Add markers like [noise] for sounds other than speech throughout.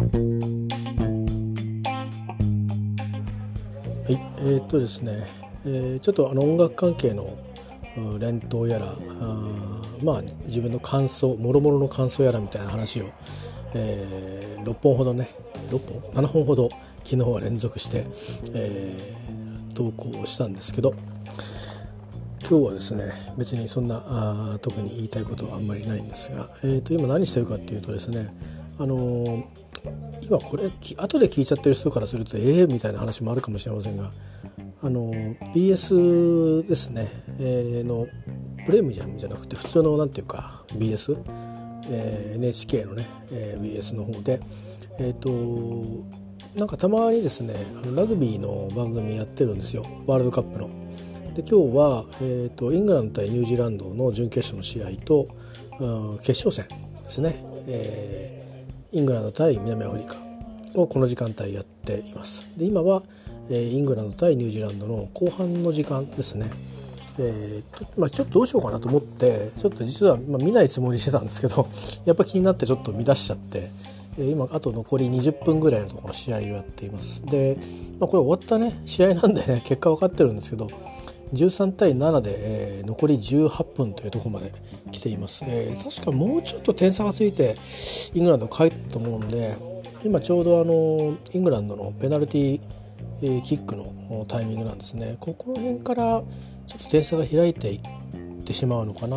はいえー、っとですね、えー、ちょっとあの音楽関係の連投やらあまあ自分の感想もろもろの感想やらみたいな話を、えー、6本ほどね6本？7本ほど昨日は連続して、えー、投稿をしたんですけど今日はですね別にそんなあ特に言いたいことはあんまりないんですが、えー、と今何してるかっていうとですねあのー、今これ後で聞いちゃってる人からするとええー、みたいな話もあるかもしれませんがあの BS ですね、えー、のプレミアムじゃなくて普通のなんていうか？bs え nhk のね、えー、BS の方でえっ、ー、となんかたまにですねあのラグビーの番組やってるんですよワールドカップの。で今日は、えーと、イングランド対ニュージーランドの準決勝の試合と、うん、決勝戦ですね、えー、イングランド対南アフリカをこの時間帯やっています。で今は、えー、イングランド対ニュージーランドの後半の時間ですね。えーとまあ、ちょっとどうしようかなと思ってちょっと実は、ま、見ないつもりしてたんですけど [laughs] やっぱ気になってちょっと見出しちゃって、え、今あと残り20分ぐらいのところ試合をやっていますで、まあ、これ終わったね試合なんでね結果分かってるんですけど13対7で、えー、残り18分というところまで来ています、えー、確かもうちょっと点差がついてイングランド帰ったと思うんで今ちょうどあのイングランドのペナルティーキックのタイミングなんですね。ここの辺からちょっと点差が開いていってしまうのかな。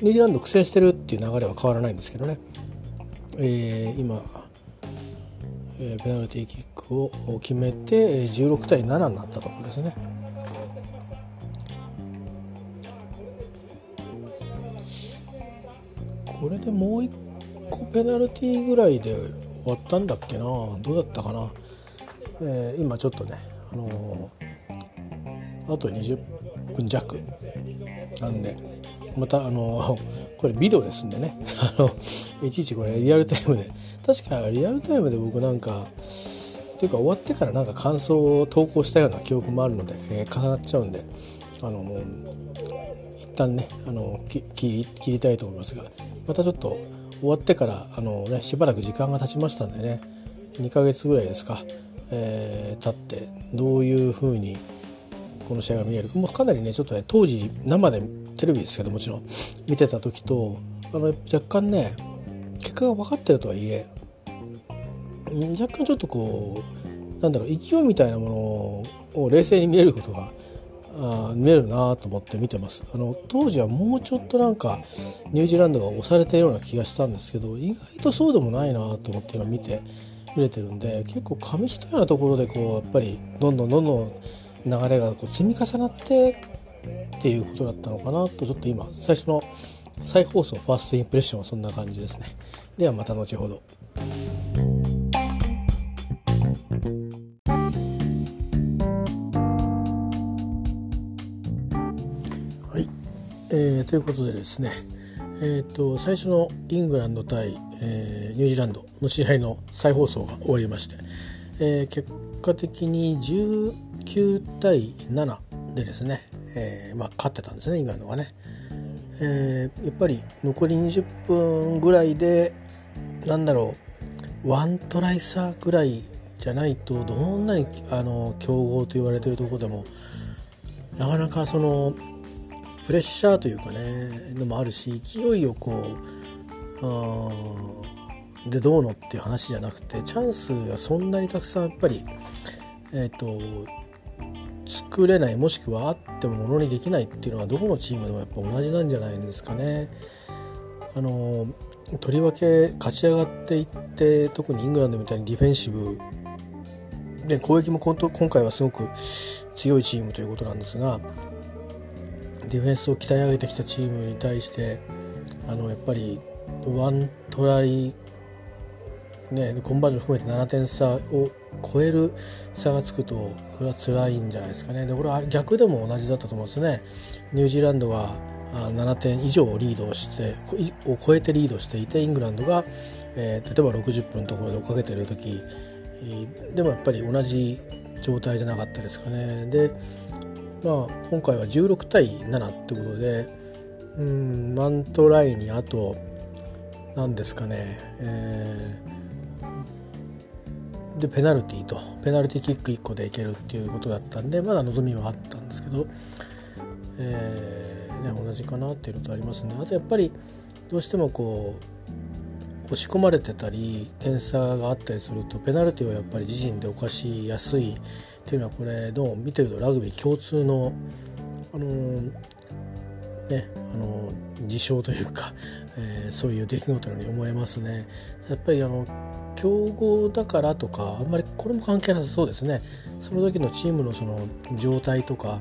ニュージーランド苦戦してるっていう流れは変わらないんですけどね、えー、今、え、ペナルティーキックを決めて16対7になったところですね。これでもう一個ペナルティーぐらいで終わったんだっけな。どうだったかな、えー、今ちょっとね、あのー、あと20分弱なんでまたあのー、これビデオですんでね。[laughs] あのいちいちこれリアルタイムで。確かリアルタイムで僕なんかっていうか終わってからなんか感想を投稿したような記憶もあるので、えー、重なっちゃうんであのもう一旦ねあの切りたいと思いますがまたちょっと終わってからあの、ね、しばらく時間が経ちましたんでね2ヶ月ぐらいですか、えー、経ってどういうふうにこの試合が見えるか。もうかなりねちょっとね当時生でテレビですけどもちろん見てた時とあの若干ね結果が分かってるとはいえ若干ちょっとこうなんだろう勢いみたいなものを冷静に見えることがあ見えるなと思って見てますあの当時はもうちょっとなんかニュージーランドが押されてるような気がしたんですけど意外とそうでもないなと思って今見て見れてるんで結構紙一重なところでこうやっぱりどんどんどんどん流れがこう積み重なってっていうことだったのかなとちょっと今最初の再放送ファーストインプレッションはそんな感じですねではまた後ほど。えー、ということでですね、えーと、最初のイングランド対、えー、ニュージーランドの試合の再放送が終わりまして、えー、結果的に19対7でですね、えーまあ、勝ってたんですねイングランドがね、えー、やっぱり残り20分ぐらいでなんだろうワントライ差ぐらいじゃないとどんなにあの強豪と言われてるとこでもなかなかそのプレッシャーというかねのもあるし勢いをこうでどうのっていう話じゃなくてチャンスがそんなにたくさんやっぱりえっ、ー、と作れないもしくはあってもものにできないっていうのはどこのチームでもやっぱ同じなんじゃないんですかね。あのとりわけ勝ち上がっていって特にイングランドみたいにディフェンシブで攻撃も今回はすごく強いチームということなんですがディフェンスを鍛え上げてきたチームに対してあのやっぱりワントライ、ね、コンバージョン含めて7点差を超える差がつくとこれは辛いんじゃないですかね。でこれは逆でも同じだったと思うんですね。ニュージーランドは7点以上リードしてを超えてリードしていてイングランドが、えー、例えば60分のところで追っかけてる時でもやっぱり同じ状態じゃなかったですかね。でまあ、今回は16対7ってことでうんワントライにあと何ですかね、えでペナルティーとペナルティーキック1個でいけるっていうことだったんでまだ望みはあったんですけど、えーね、同じかなっていうのとありますね。あとやっぱりどうしてもこう押し込まれてたり点差があったりするとペナルティーをやっぱり自陣で犯しやすいっていうのはこれどう見てるとラグビー共通のあのー、ねあのー、事象というか、[laughs] えー、そういう出来事のように思えますね。やっぱりあの強豪だからとかあんまりこれも関係なさそうですねその時のチームのその状態とか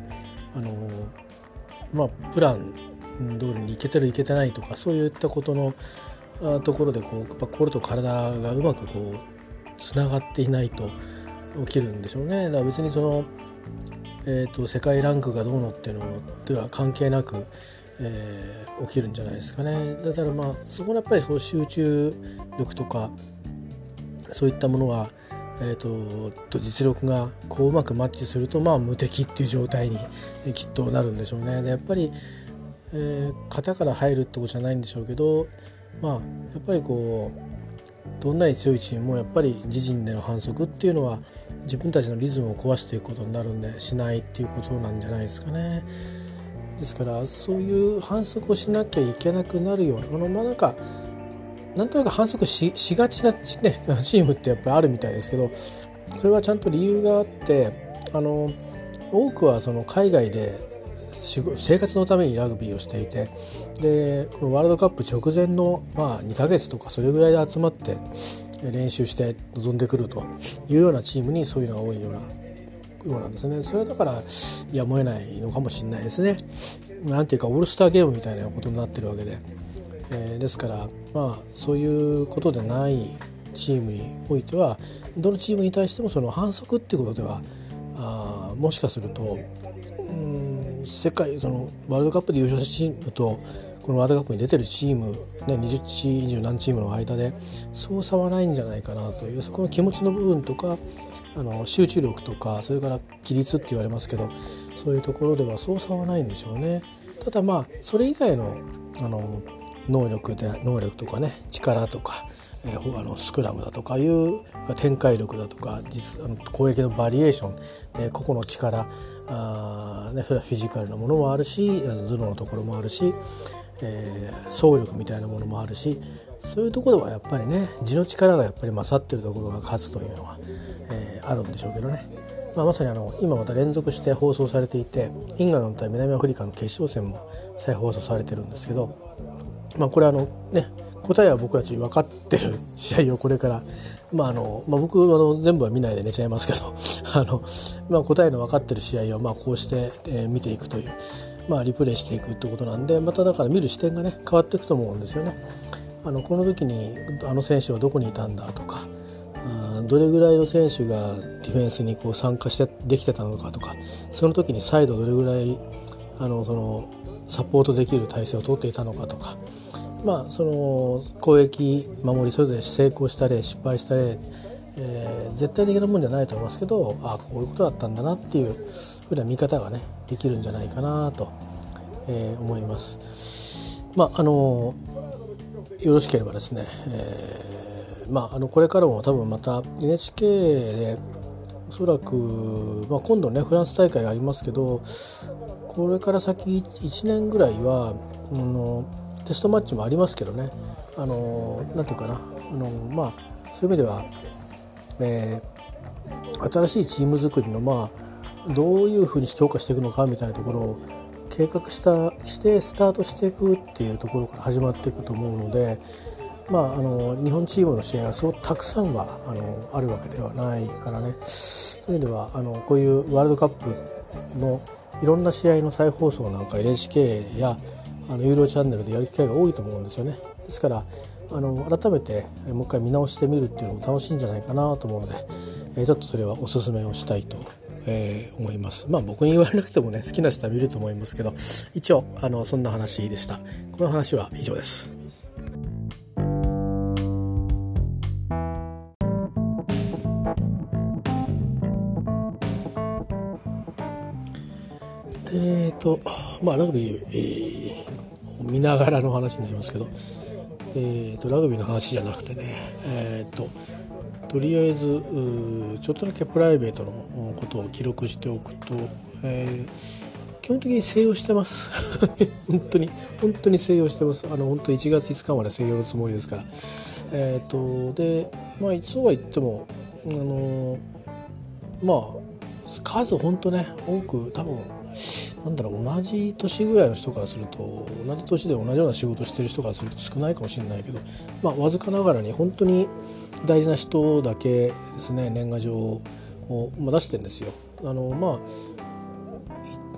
あのまあプラン通りにいけてるいけてないとかそういったことのところでこうやっぱ心と体がうまくこうつながっていないと起きるんでしょうねだから別にその、えーと、世界ランクがどうのっていうのでは関係なく、えー、起きるんじゃないですかねだからまあそこのやっぱりそう集中力とかそういったものが、えーと、と実力がこううまくマッチすると、まあ、無敵っていう状態にきっとなるんでしょうね。でやっぱり、えー、型から入るってことじゃないんでしょうけど、まあ、やっぱりこうどんなに強いチームもやっぱり自陣での反則っていうのは自分たちのリズムを壊していくことになるんでしないっていうことなんじゃないですかね。ですからそういう反則をしなきゃいけなくなるようなこのまあなんかなんとなく反則ししがちな、ね、[laughs] チームってやっぱりあるみたいですけどそれはちゃんと理由があってあの多くはその海外で生活のためにラグビーをしていてでこのワールドカップ直前の、まあ、2ヶ月とかそれぐらいで集まって練習して臨んでくるというようなチームにそういうのが多いようなようなんですねそれはだからやむを得ないのかもしれないですね。なんていうかオールスターゲームみたいなことになってるわけで。えー、ですからまあそういうことでないチームにおいてはどのチームに対してもその反則っていうことではあもしかすると世界そのワールドカップで優勝したチームとこのワールドカップに出てるチーム、ね、20チーム20何チームの間でそう差はないんじゃないかなというそこの気持ちの部分とかあの集中力とかそれから規律って言われますけどそういうところではそう差はないんでしょうね。ただまあそれ以外のあの能力で能力とかね力とか、えー、あのスクラムだとかいう展開力だとか実あの攻撃のバリエーション、えー、個々の力あ、ね、フィジカルなものもあるし頭脳のところもあるし、えー、総力みたいなものもあるしそういうところはやっぱりね地の力がやっぱり勝ってるところが勝つというのは、えー、あるんでしょうけどね。まあ、まさにあの今また連続して放送されていてイングランド対南アフリカの決勝戦も再放送されてるんですけどまあ、これあのね答えは僕たち分かってる [laughs] 試合をこれから、まああのまあ、僕あの全部は見ないで寝ちゃいますけど [laughs] あの、まあ、答えの分かってる試合をまあこうして、えー、見ていくという、まあ、リプレイしていくってことなんでまただから見る視点がね変わっていくと思うんですよね。あのこの時にあの選手はどこにいたんだとかどれぐらいの選手がディフェンスにこう参加してできてたのかとかその時にサイドどれぐらいあのそのサポートできる体制をとっていたのかとかまあ、その攻撃守りそれぞれ成功した例失敗した例、えー、絶対的なもんじゃないと思いますけどああこういうことだったんだなっていうふうな見方がねできるんじゃないかなと、えー、思います。まああのよろしければですね、えー、まあ、あのこれからも多分また NHK でおそらく、まあ、今度ねフランス大会がありますけどこれから先1年ぐらいはあのテストマッチもありますけどね。あのなんていうかな。あのまあそういう意味では、えー、新しいチーム作りのまあどういうふうに強化していくのかみたいなところを計画したしてスタートしていくっていうところから始まっていくと思うので、まあ、あの日本チームの試合はそうたくさんはあのあるわけではないからね。そういう意味ではあのこういうワールドカップのいろんな試合の再放送なんか NHK やあの有料チャンネルでやる機会が多いと思うんですよね。ですからあの改めてもう一回見直してみるっていうのも楽しいんじゃないかなと思うので、えちょっとそれはおすすめをしたいと、えー、思います。まあ僕に言われなくてもね好きな人は見ると思いますけど一応あのそんな話でした。この話は以上です。えーとまあ、ラグビー、えー、見ながらの話になりますけど、えーと、ラグビーの話じゃなくてね、えーと、とりあえずちょっとだけプライベートのことを記録しておくと、えー、基本的に静養してます。[laughs] 本当に本当に静養してます。あの本当1月5日まで静養のつもりですから。えっ、ー、とでまあそうは言ってもあのまあ数本当ね多く多分なんだろう同じ年ぐらいの人からすると同じ年で同じような仕事してる人からすると少ないかもしれないけどまあわずかながらに本当に大事な人だけですね年賀状を、まあ、出してんですよ。あのまあ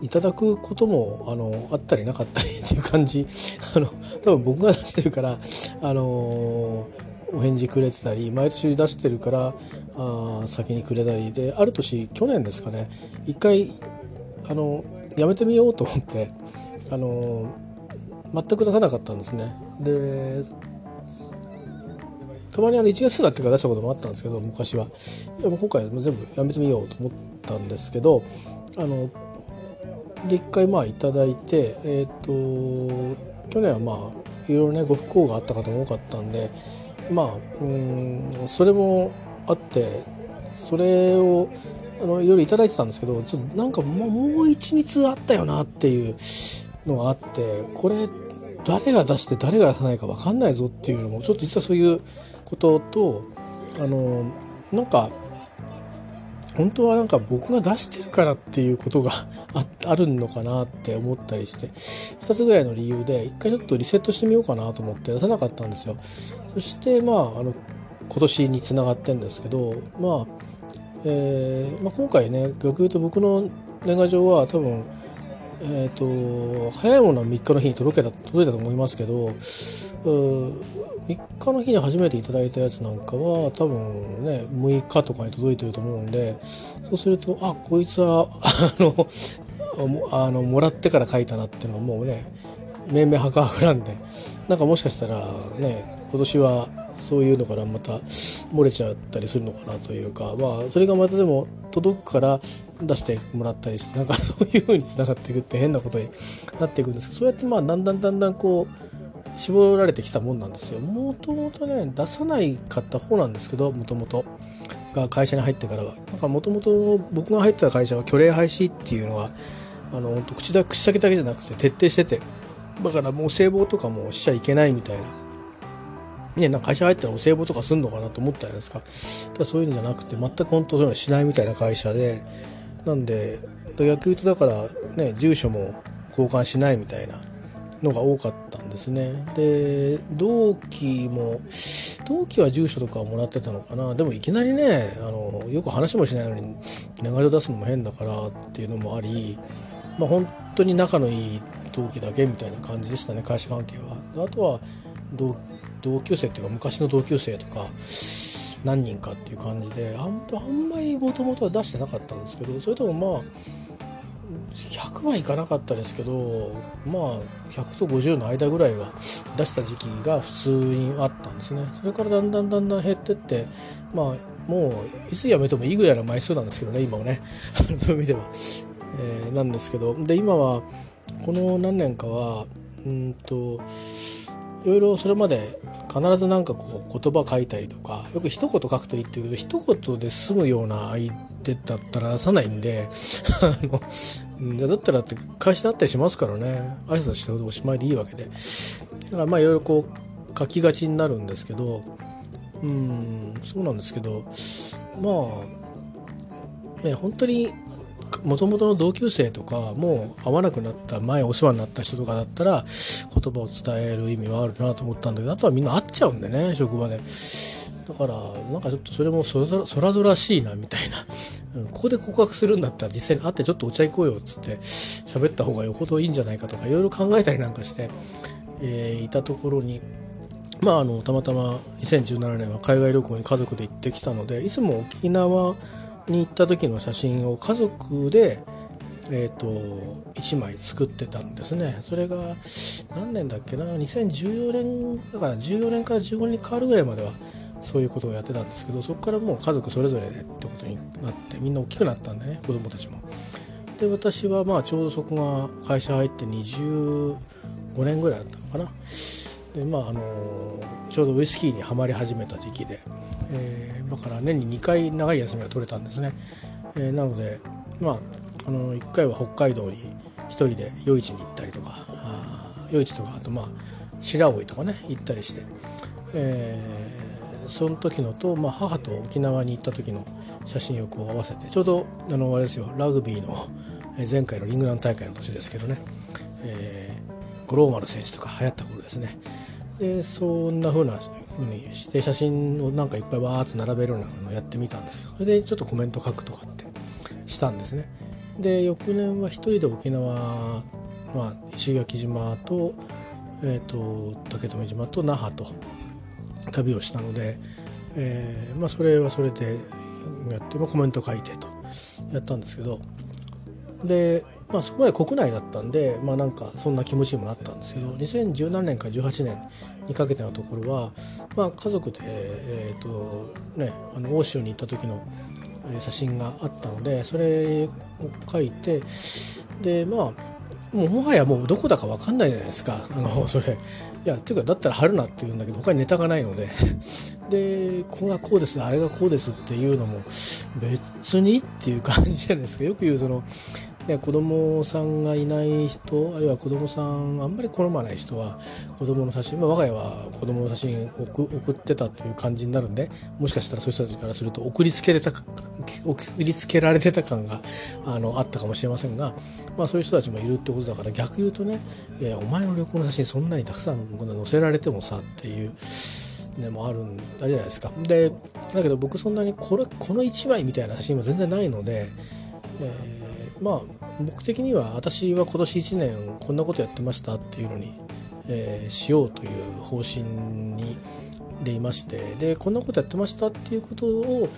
いただくこともあのあったりなかったりっていう感じ [laughs] あの多分僕が出してるからあのお返事くれてたり毎年出してるからあ先にくれたりである年去年ですかね一回あのやめてみようと思ってあの全く出さなかったんですね。でたまにあの1月になってから出したこともあったんですけど昔はいやもう今回は全部やめてみようと思ったんですけどあので一回まあいただいてえっ、ー、と去年はまあいろいろねご不幸があった方も多かったんでまあうんそれもあってそれをあのいろいろ頂いてたんですけどちょっとなんかもう一日あったよなっていうのがあってこれ誰が出して誰が出さないか分かんないぞっていうのもちょっと実はそういうこととあのなんか本当はなんか僕が出してるからっていうことがあるのかなって思ったりして2つぐらいの理由で一回ちょっとリセットしてみようかなと思って出さなかったんですよそしてまああの今年につながってんですけどまあえーまあ、今回ね逆に言うと僕の年賀状は多分えーと、早いものは3日の日に届けた届いたと思いますけどう3日の日に初めていただいたやつなんかは多分ね6日とかに届いてると思うんでそうするとあこいつはあのあのもらってから書いたなっていうのはもうねめんめはかはくなんでなんかもしかしたらね今年はそういうのからまた漏れちゃったりするのかなというかまあそれがまたでも届くから出してもらったりしてなんかそういう風につながっていくって変なことになっていくんですけどそうやってまあだんだんだんだんこう絞られてきたもんなんですよ。もともとね出さないかった方なんですけどもともとが会社に入ってからは。なんかもともと僕が入ってた会社は虚礼廃止っていうのはあの口だ口先だけじゃなくて徹底しててだからもう聖望とかもしちゃいけないみたいなね、なんか会社入ったらお歳暮とかすんのかなと思ったじゃないですか。だそういうのじゃなくて、全く本当そういうのしないみたいな会社で、なんで、逆言うとだからね、住所も交換しないみたいなのが多かったんですね。で、同期も、同期は住所とかもらってたのかな。でもいきなりね、あの、よく話もしないのに、年賀状出すのも変だからっていうのもあり、まあ本当に仲のいい同期だけみたいな感じでしたね、会社関係は。あとは、同期同級生っていうか昔の同級生とか何人かっていう感じであんあんまりもともとは出してなかったんですけどそれともまあ100はいかなかったですけどまあ100と50の間ぐらいは出した時期が普通にあったんですね。それからだんだんだんだん減ってってまあもういつ辞めてもいいぐらいの枚数なんですけどね今はね。[laughs] そういう意味では、えー、なんですけど。で今はこの何年かはうんといろいろそれまで必ず何かこう言葉書いたりとかよく一言書くといいっていうけど一言で済むような相手だったら出さないんで [laughs] だったらって会社だったりしますからね。挨拶しておしまいでいいわけで。だからまあいろいろこう書きがちになるんですけどうんそうなんですけどまあね本当にもともとの同級生とかもう会わなくなった前お世話になった人とかだったら言葉を伝える意味はあるなと思ったんだけどあとはみんな会っちゃうんでね職場で。だからなんかちょっとそれもそらそらぞらしいなみたいな、[laughs] ここで告白するんだったら実際に会ってちょっとお茶行こうよっつって喋った方がよほどいいんじゃないかとかいろいろ考えたりなんかして、えー、いたところにまああのたまたま2017年は海外旅行に家族で行ってきたのでいつも沖縄に行った時の写真を家族で、えーと、1枚作ってたんですねそれが何年だっけな？2014年だから14年から15年に変わるぐらいまではそういうことをやってたんですけどそこからもう家族それぞれでってことになってみんな大きくなったんでね子供たちも。で私はまあちょうどそこが会社入って25年ぐらいだったのかな。でまああのちょうどウイスキーにはまり始めた時期で、えー、だから年に2回長い休みが取れたんですね、えー、なのでまああの1回は北海道に1人で夜市に行ったりとか夜市とかあとまあ白老とかね行ったりして、えー、その時のと、まあ、母と沖縄に行った時の写真をこう合わせてちょうどあのあれですよラグビーの前回のリングラン大会の年ですけどね、えー、五郎丸選手とか流行った頃ですね。でそんな風な風にして写真をなんかいっぱいわーっと並べるようなのをやってみたんです。それでちょっとコメント書くとかってしたんですね。で翌年は一人で沖縄、まあ、石垣島と,、えーと、竹富島と那覇と旅をしたので、えーまあ、それはそれでやって、まあ、コメント書いてとやったんですけど。でまあ、そこまで国内だったんで、まあ、なんかそんな気持ちにもなったんですけど2017年から18年にかけてのところは、まあ、家族で、えーとね、あの大潮に行った時の写真があったのでそれを書いてでまあもうもはやもうどこだか分かんないじゃないですか。あのそれ。いやっていうかだったら貼るなって言うんだけど他にネタがないので。でここがこうですあれがこうですっていうのも別にっていう感じじゃないですか。よく言うそのね、子供さんがいない人あるいは子供さんあんまり好まない人は子供の写真、まあ、我が家は子供の写真送送ってたっていう感じになるんでもしかしたらそういう人たちからすると送りつけれた送りつけられてた感があのあったかもしれませんが、まあ、そういう人たちもいるってことだから逆言うとねいやお前の旅行の写真そんなにたくさん載せられてもさっていう。ね、もあるんじゃないですかでだけど僕そんなにこれこの1枚みたいな写真は全然ないので、えーまあ僕的には私は今年1年こんなことやってましたっていうのに、えー、しようという方針にでいましてでこんなことやってましたっていうことを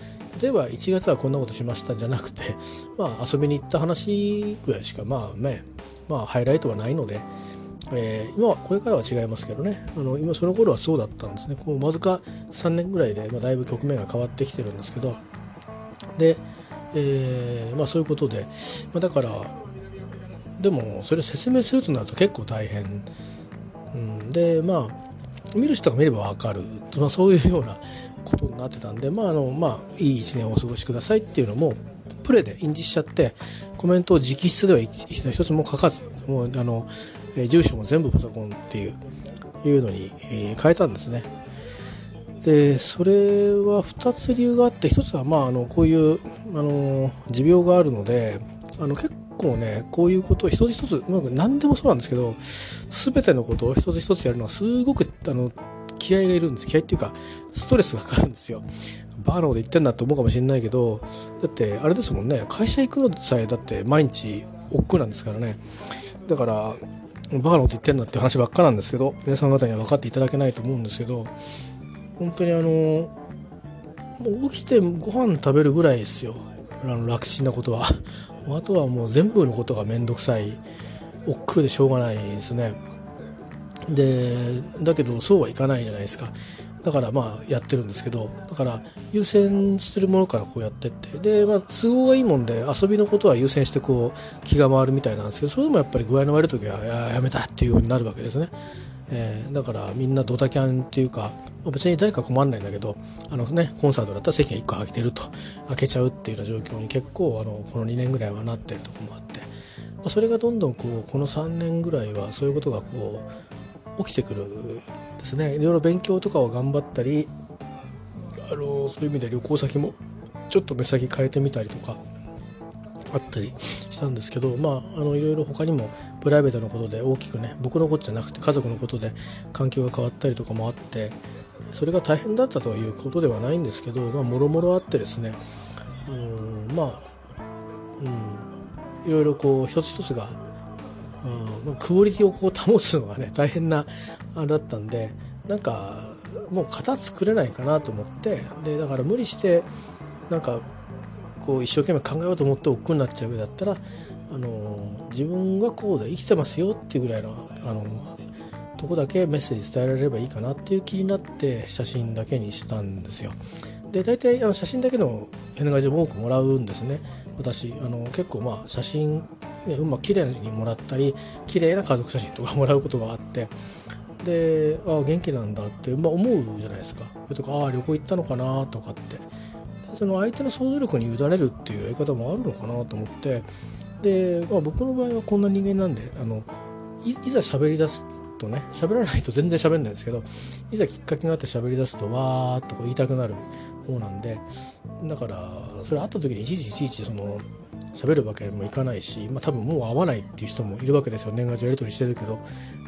例えば1月はこんなことしましたじゃなくて [laughs] まあ遊びに行った話ぐらいしかまあねまあハイライトはないので、えー、今はこれからは違いますけどね。あの今その頃はそうだったんですね。こうわずか3年ぐらいで、まあ、だいぶ局面が変わってきてるんですけど。でえー、まあそういうことで、まあ、だからでもそれを説明するとなると結構大変、うん、でまあ見る人が見れば分かる、まあ、そういうようなことになってたんでまああのまあいい一年をお過ごしくださいっていうのもプレで印字しちゃってコメントを直筆では一つも書かずもうあのえ住所も全部パソコンっていういうのにえ変えたんですね。でそれは2つ理由があって1つはまああのこういうあの持病があるのであの結構ねこういうことを一つ一つ何でもそうなんですけど全てのことを一つ一つやるのはすごくあの気合がいるんです気合っていうかストレスがかかるんですよ。バーなこと言ってんだって思うかもしれないけどだってあれですもんね会社行くのさえだって毎日億劫なんですからねだからバーなこと言ってんだって話ばっかなんですけど皆さん方には分かっていただけないと思うんですけど本当にあのもう起きてご飯食べるぐらいですよ。あの楽ちんなことは。[laughs] あとはもう全部のことが面倒くさい億劫でしょうがないですね。でだけどそうはいかないじゃないですか。だからまあやってるんですけど。だから優先してるものからこうやってって。で、まあ、都合がいいもんで遊びのことは優先してこう気が回るみたいなんですけどそれでもやっぱり具合の悪い時はややめたっていうようになるわけですね。えー、だからみんなドタキャンっていうか別に誰か困んないんだけどあの、ね、コンサートだったら席が1個空けてると。開けちゃうっていうような状況に結構あのこの2年ぐらいはなってるとこもあって、まあ、それがどんどんこうこの3年ぐらいはそういうことがこう起きてくるですね。いろいろ勉強とかを頑張ったりあのそういう意味で旅行先もちょっと目先変えてみたりとかあったりしたんですけどまああのいろいろ他にもプライベートのことで大きくね僕のことじゃなくて家族のことで環境が変わったりとかもあってそれが大変だったということではないんですけどまあもろもろあってですねあのまあうんいろいろこう一つ一つが、うん、クオリティをこう保つのがね大変なあれだったんでなんかもう型作れないかなと思ってでだから無理してなんかこう一生懸命考えようと思って億劫になっちゃう上だったらあの自分がこうで生きてますよっていうぐらいのあのとこだけメッセージ伝えられればいいかなっていう気になって写真だけにしたんですよ。で大体あの写真だけの変な感じで多くもらうんですね。私あの結構まあ写真、ね、うまく綺麗にもらったり綺麗な家族写真とかもらうことがあって。でああ元気なんだって、まあ、思うじゃないですか。とかああ旅行行ったのかなとかって。その相手の想像力に委ねるっていうやり方もあるのかなと思ってで、まあ、僕の場合はこんな人間なんであのいざ喋り出すとね喋らないと全然喋んないんですけどいざきっかけがあって喋り出すとわーっとこう言いたくなる方なんでだからそれ会った時にいちいちいちいちその喋るわけもいかないし、まあ、多分もう会わないっていう人もいるわけですよ。年賀状やり取りしてるけど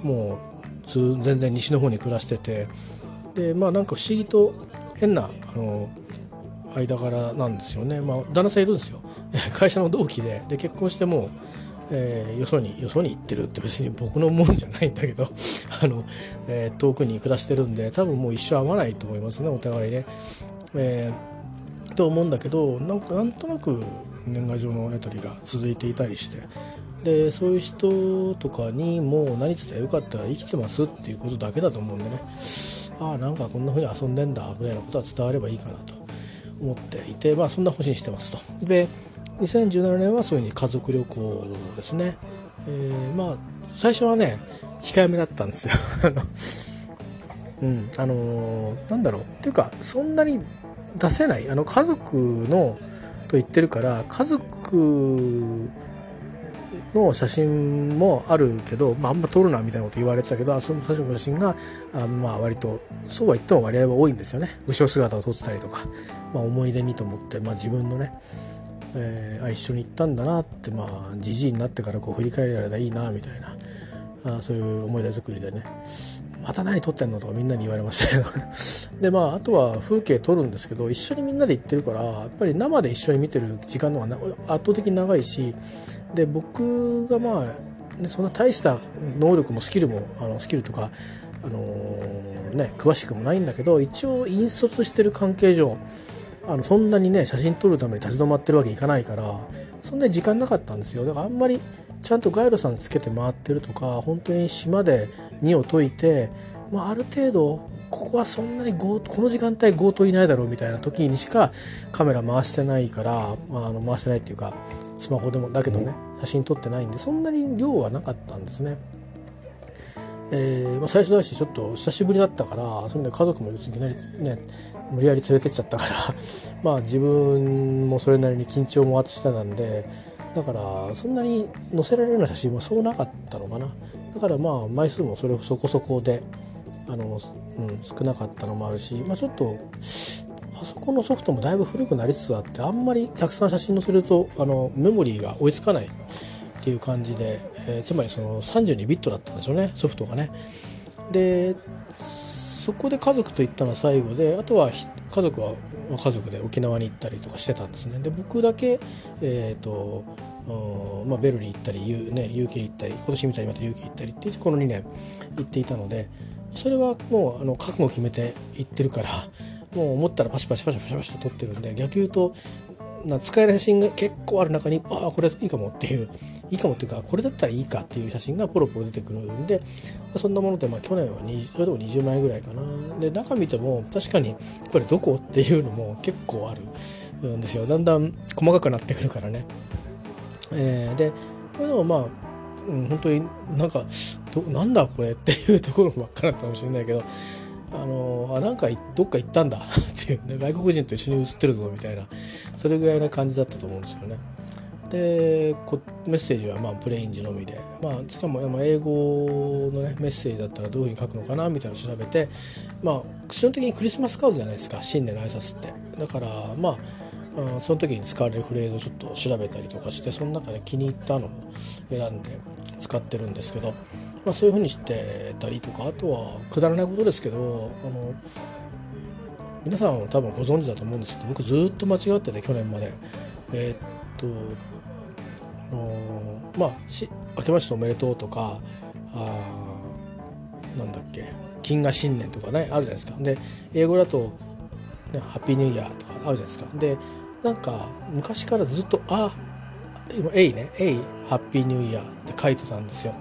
もう全然西の方に暮らしてて。でまあなんか不思議と変なあの間柄なんですよね。まあ旦那さんいるんですよ。[laughs] 会社の同期でで結婚してもえー、よそによそに行ってるって別に僕のもんじゃないんだけど [laughs] あの、えー、遠くに暮らしてるんで多分もう一生会わないと思いますねお互いね。えー、と思うんだけどなんかなんとなく年賀状のやり取りが続いていたりして。でそういう人とかにもう何伝えよかったら生きてますっていうことだけだと思うんでね。ああなんかこんな風に遊んでんだぐらいなことは伝わればいいかなと。思っていてまあそんな星にしてますと。で2017年はそういうふうに家族旅行ですね、えー、まあ最初はね控えめだったんですよ。[laughs] うんあのー、なんだろう。っていうかそんなに出せない。あの家族のと言ってるから家族の写真もあるけど、まあ、あんま撮るなみたいなこと言われてたけどその写真があまあ割とそうは言っても割合は多いんですよね。後ろ姿を撮ってたりとか、まあ、思い出にと思って、まあ、自分のねえー、あ一緒に行ったんだなってまあじじいになってからこう振り返られたらいいなみたいなあそういう思い出作りでね。また何撮ってんのとかみんなに言われましたけど [laughs] でまああとは風景撮るんですけど一緒にみんなで行ってるからやっぱり生で一緒に見てる時間の方が圧倒的に長いしで僕がまあ、ね、そんな大した能力もスキルもあのスキルとかあのー、ね詳しくもないんだけど一応引率してる関係上あのそんなにね写真撮るために立ち止まってるわけいかないからそんなに時間なかったんですよ。だからあんまりちゃんとガイドさんつけて回ってるとか本当に島で荷を解いて、まあ、ある程度ここはそんなにこの時間帯強盗いないだろうみたいな時にしかカメラ回してないから、まあ、あの回してないっていうかスマホでもだけどね写真撮ってないんでそんなに量はなかったんですね。えーまあ、最初だしちょっと久しぶりだったからそれで家族もいきなりね無理やり連れてっちゃったから [laughs] まあ自分もそれなりに緊張もあってしてたんでだからそんなに載せられるような写真もそうなかったのかなだからまあ枚数もそれそこそこであの、うん、少なかったのもあるし、まあ、ちょっとパソコンのソフトもだいぶ古くなりつつあってあんまりたくさん写真載せるとあのメモリーが追いつかないっていう感じで、えー、つまりその32ビットだったんでしょうねソフトがね。でそこで家族と行ったのは最後であとは家族は家族で沖縄に行ったりとかしてたんですね。で僕だけ、えーとまあ、ベルリン行ったり、U ね、UK 行ったり今年みたいにまた UK 行ったりってこの2年行っていたのでそれはもうあの覚悟を決めて行ってるからもう思ったらパシパシパシパシパシと撮ってるんで逆言うとな使える写真が結構ある中にああこれいいかもっていういいかもっていうかこれだったらいいかっていう写真がポロポロ出てくるんでそんなもので、まあ、去年は20それでも20枚ぐらいかなで中見ても確かにこれどこっていうのも結構あるんですよだんだん細かくなってくるからね。えー、でこういうのまあうん、本当になんかどなんだこれっていうところばっかだったかもしれないけどあのあなんかどっか行ったんだ。[laughs] っていう、ね、外国人と一緒に写ってるぞみたいな。それぐらいな感じだったと思うんですよね。でメッセージはまあプレイン字のみで、まあ、しかも英語の、ね、メッセージだったらどういうふうに書くのかなみたいなのを調べて、まあ、基本的にクリスマスカードじゃないですか。新年の挨拶って。だからまあその時に使われるフレーズをちょっと調べたりとかしてその中で気に入ったのを選んで使ってるんですけど。まあ、そういうふうにしてたりとかあとはくだらないことですけどあの皆さん多分ご存知だと思うんですけど僕ずっと間違ってて去年まで。えー、っとあのまあし「明けましておめでとう」とかあなんだっけ「金河新年」とかねあるじゃないですか。で英語だと、ね「ハッピーニューイヤー」とかあるじゃないですか。でなんか昔からずっと「あ今「えいね「えいハッピーニューイヤー」って書いてたんですよ。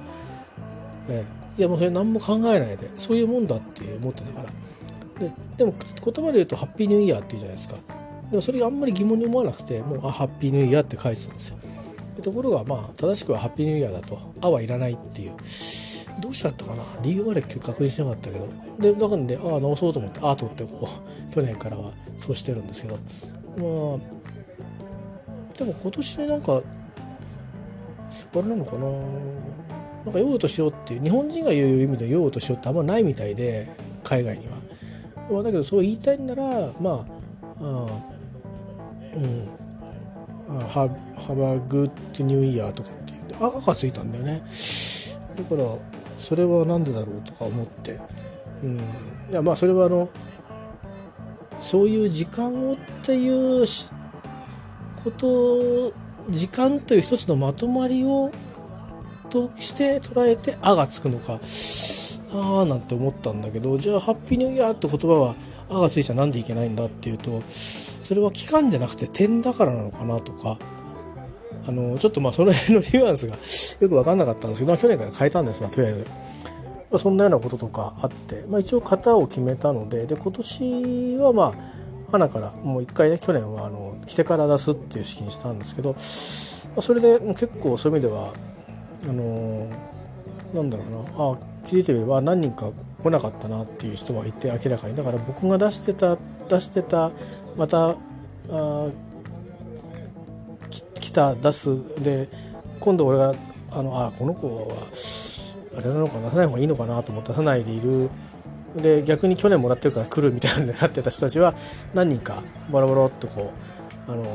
えいやもうそれ何も考えないでそういうもんだって思ってたから。ででも言葉で言うと「ハッピーニューイヤー」って言うじゃないですか。でもそれがあんまり疑問に思わなくてもう「あハッピーニューイヤー」って書いてたんですよ。ところがまあ正しくは「ハッピーニューイヤー」だと「あ」はいらないっていう。どうしちゃったかな？理由まで確認しなかったけど。でだからでああ直そうと思ってアートってこう去年からはそうしてるんですけど。まあでも今年なんかあれなのかな？なんか酔うとしようっていう日本人が言う意味で酔うとしようってあんまないみたいで海外には。まあ、だけどそう言いたいんならまああうんハハバグッドニューイヤーとかって言って赤がついたんだよね。だからそれは何でだろうとか思って。うん。いやまあそれはあのそういう時間をっていうこと時間という一つのまとまりをとして捉えて「あ」がつくのか。ああなんて思ったんだけど。じゃあ「ハッピーニューイヤー」って言葉は「あ」がついちゃなんでいけないんだっていうとそれは期間じゃなくて点だからなのかなとか。あのちょっとまあその辺のニュアンスが [laughs] よく分かんなかったんですけど、まあ去年から変えたんですがとりあえず。まあ、そんなようなこととかあって、まあ、一応型を決めたのでで今年はまあ花からもう一回ね去年はあの着てから出すっていう式にしたんですけど、まあ、それで結構そういう意味ではあのー、なんだろうな。あ聞いてみれば何人か来なかったなっていう人がいて明らかに。だから僕が出してた出してたまたあ来た出す。で今度俺があのあこの子はあれなのか出さない方がいいのかなと思って出さないでいる。で逆に去年もらってるから来るみたいになってた人たちは何人かボロボロっとこうあのー、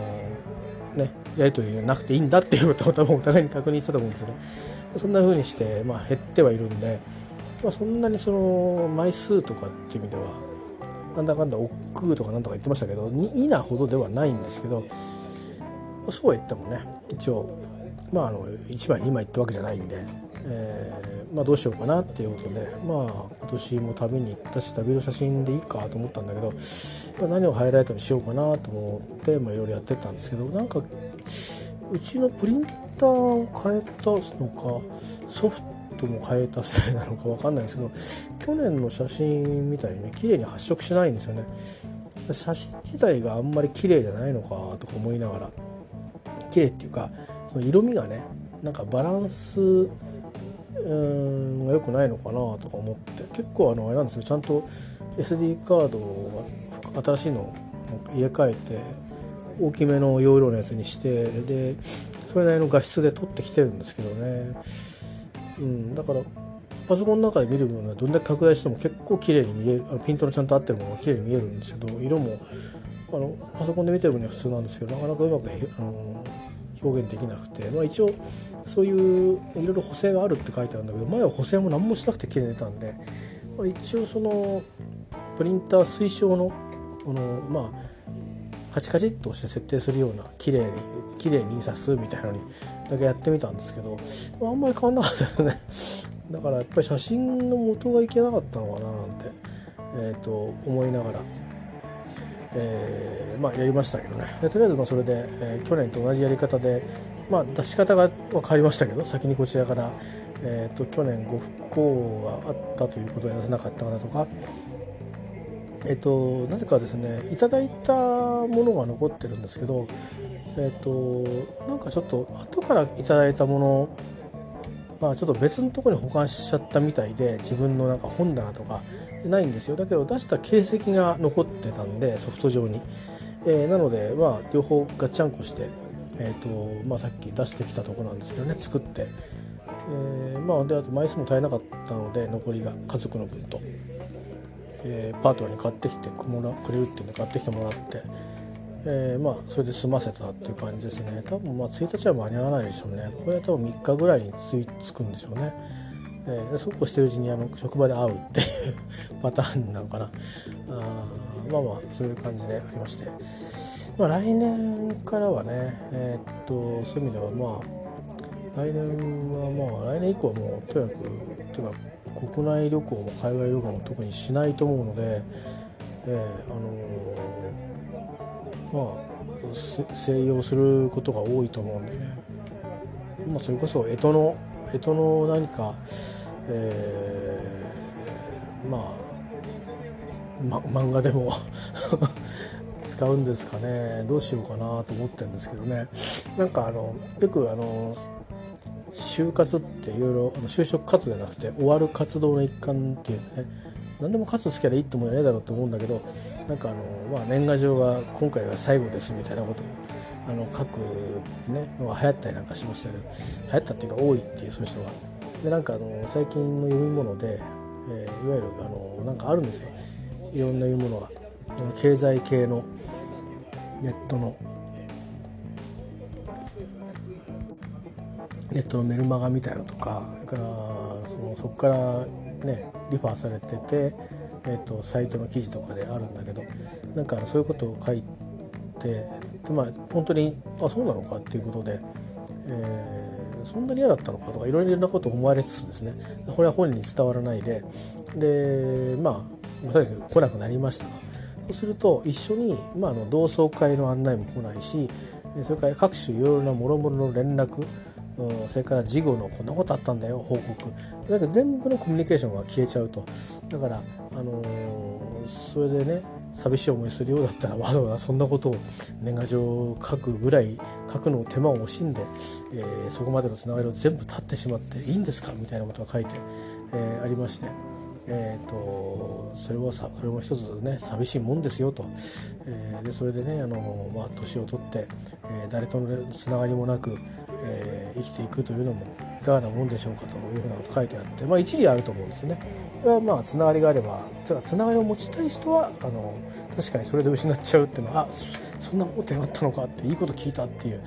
やり取りがなくていいんだっていうことを多分お互いに確認したと思うんですよね。そんな風にして、まあ、減ってはいるんで、まあ、そんなにその枚数とかっていう意味ではなんだかんだ億劫とかなんとか言ってましたけど 2, 2なほどではないんですけどそうは言ってもね一応まああの1枚2枚ってわけじゃないんで、えー、まあ、どうしようかなっていうことでまあ今年も旅に行ったし旅の写真でいいかと思ったんだけど、何をハイライトにしようかなと思っていろいろやってたんですけどなんかうちのプリンターを変えたのかソフトも変えたせいなのか分かんないんですけど去年の写真みたいにね綺麗に発色しないんですよね。写真自体があんまり綺麗じゃないのかとか思いながら綺麗っていうかその色味がねなんかバランスうんが良くないのかなとか思って結構あのあれなんですよ。ちゃんと SD カードを新しいのを入れ替えて大きめの容量のやつにしてでそれなりの画質で撮ってきてるんですけどね、うん、だからパソコンの中で見る分はどんだけ拡大しても結構綺麗に見えるあのピントのちゃんと合ってるものが綺麗に見えるんですけど色もあのパソコンで見てる分には普通なんですけどなかなかうまくあの表現できなくて、まあ、一応そういういろいろ補正があるって書いてあるんだけど前は補正も何もしなくて綺麗に出たんで、まあ、一応そのプリンター推奨のこのまあカチカチっとして設定するような綺麗に綺麗に印刷するみたいなのにだけやってみたんですけどあんまり変わんなかったですね。[laughs] だからやっぱり写真の元がいけなかったのかななんて、えーと、思いながら、えー、まあ、やりましたけどね。でとりあえずまあそれで、えー、去年と同じやり方で、まあ、出し方が変わりましたけど先にこちらから、えーと去年ご不幸があったということで出せなかった方とかえっと、なぜかですねいただいたものが残ってるんですけど、えっと、なんかちょっと後からいただいたものまあちょっと別のとこに保管しちゃったみたいで自分のなんか本棚とかないんですよ。だけど出した形跡が残ってたんでソフト上に、えー、なのでまあ両方ガッチャンコして、えーとまあ、さっき出してきたとこなんですけどね作って、えー、まあであと枚数も足りなかったので残りが家族の分と。えー、パートナーに買ってきてくもらくれるっていうんで買ってきてもらって、えー、まあそれで済ませたっていう感じですね。多分まあ1日は間に合わないでしょうね。これは多分3日ぐらいについつくんでしょうね、えー、そうこうしてるうちにあの職場で会うっていうパターンなのかな。あまあまあそういう感じでありまして、まあ、来年からはねえー、っとそういう意味ではまあ来年はまあ来年以降はもうとにかくとにかく国内旅行も海外旅行も特にしないと思うので、えー、あのー、まあ静養することが多いと思うんでね、まあ、それこそ干支の干支の何か、えー、まあ、ま、漫画でも [laughs] 使うんですかね。どうしようかなと思ってるんですけどね。なんかあのよくあの就活っていろいろ就職活動じゃなくて終わる活動の一環っていうね。何でも活つけりゃいいってもんじゃねえだろうと思うんだけどなんかあの、まあ、年賀状が今回が最後ですみたいなことをあの書く、ね、のが流行ったりなんかしましたけど流行ったっていうか多いっていうそういう人が。でなんかあの最近の読み物で、えー、いわゆるあのなんかあるんですよ。いろんな読み物が。経済系のネットのネットのメルマガみたいのとかそれからそのそこからねリファーされてて、えーと、サイトの記事とかであるんだけどなんかそういうことを書いてでまあ本当にあそうなのか？っていうことで、えー、そんなに嫌だったのか？とかいろいろなことを思われつつですね。これは本人に伝わらないで。でまあとにかく来なくなりました。そうすると一緒に、まあ、あの同窓会の案内も来ないしそれから各種いろいろな諸々の連絡うん、それから事後のこんなことあったんだよ報告。だから全部のコミュニケーションが消えちゃうと。だから、あのー、それでね寂しい思いするようだったらわざわざそんなことを年賀状を書くぐらい書くのを手間を惜しんで、えー、そこまでのつながりを全部断ってしまっていいんですか？みたいなことが書いて、えー、ありまして。えーと、それはさそれも一つね寂しいもんですよと、えー、でそれでねあの、まあ、年を取って、えー、誰とのつながりもなく、えー、生きていくというのもいかがなもんでしょうかというふうなこと書いてあって、まあ、一理あると思うんですね。これはまあつながりがあればつながりを持ちたい人はあの確かにそれで失っちゃうっていうのはあそんな思ってなったのかっていいこと聞いたっていう、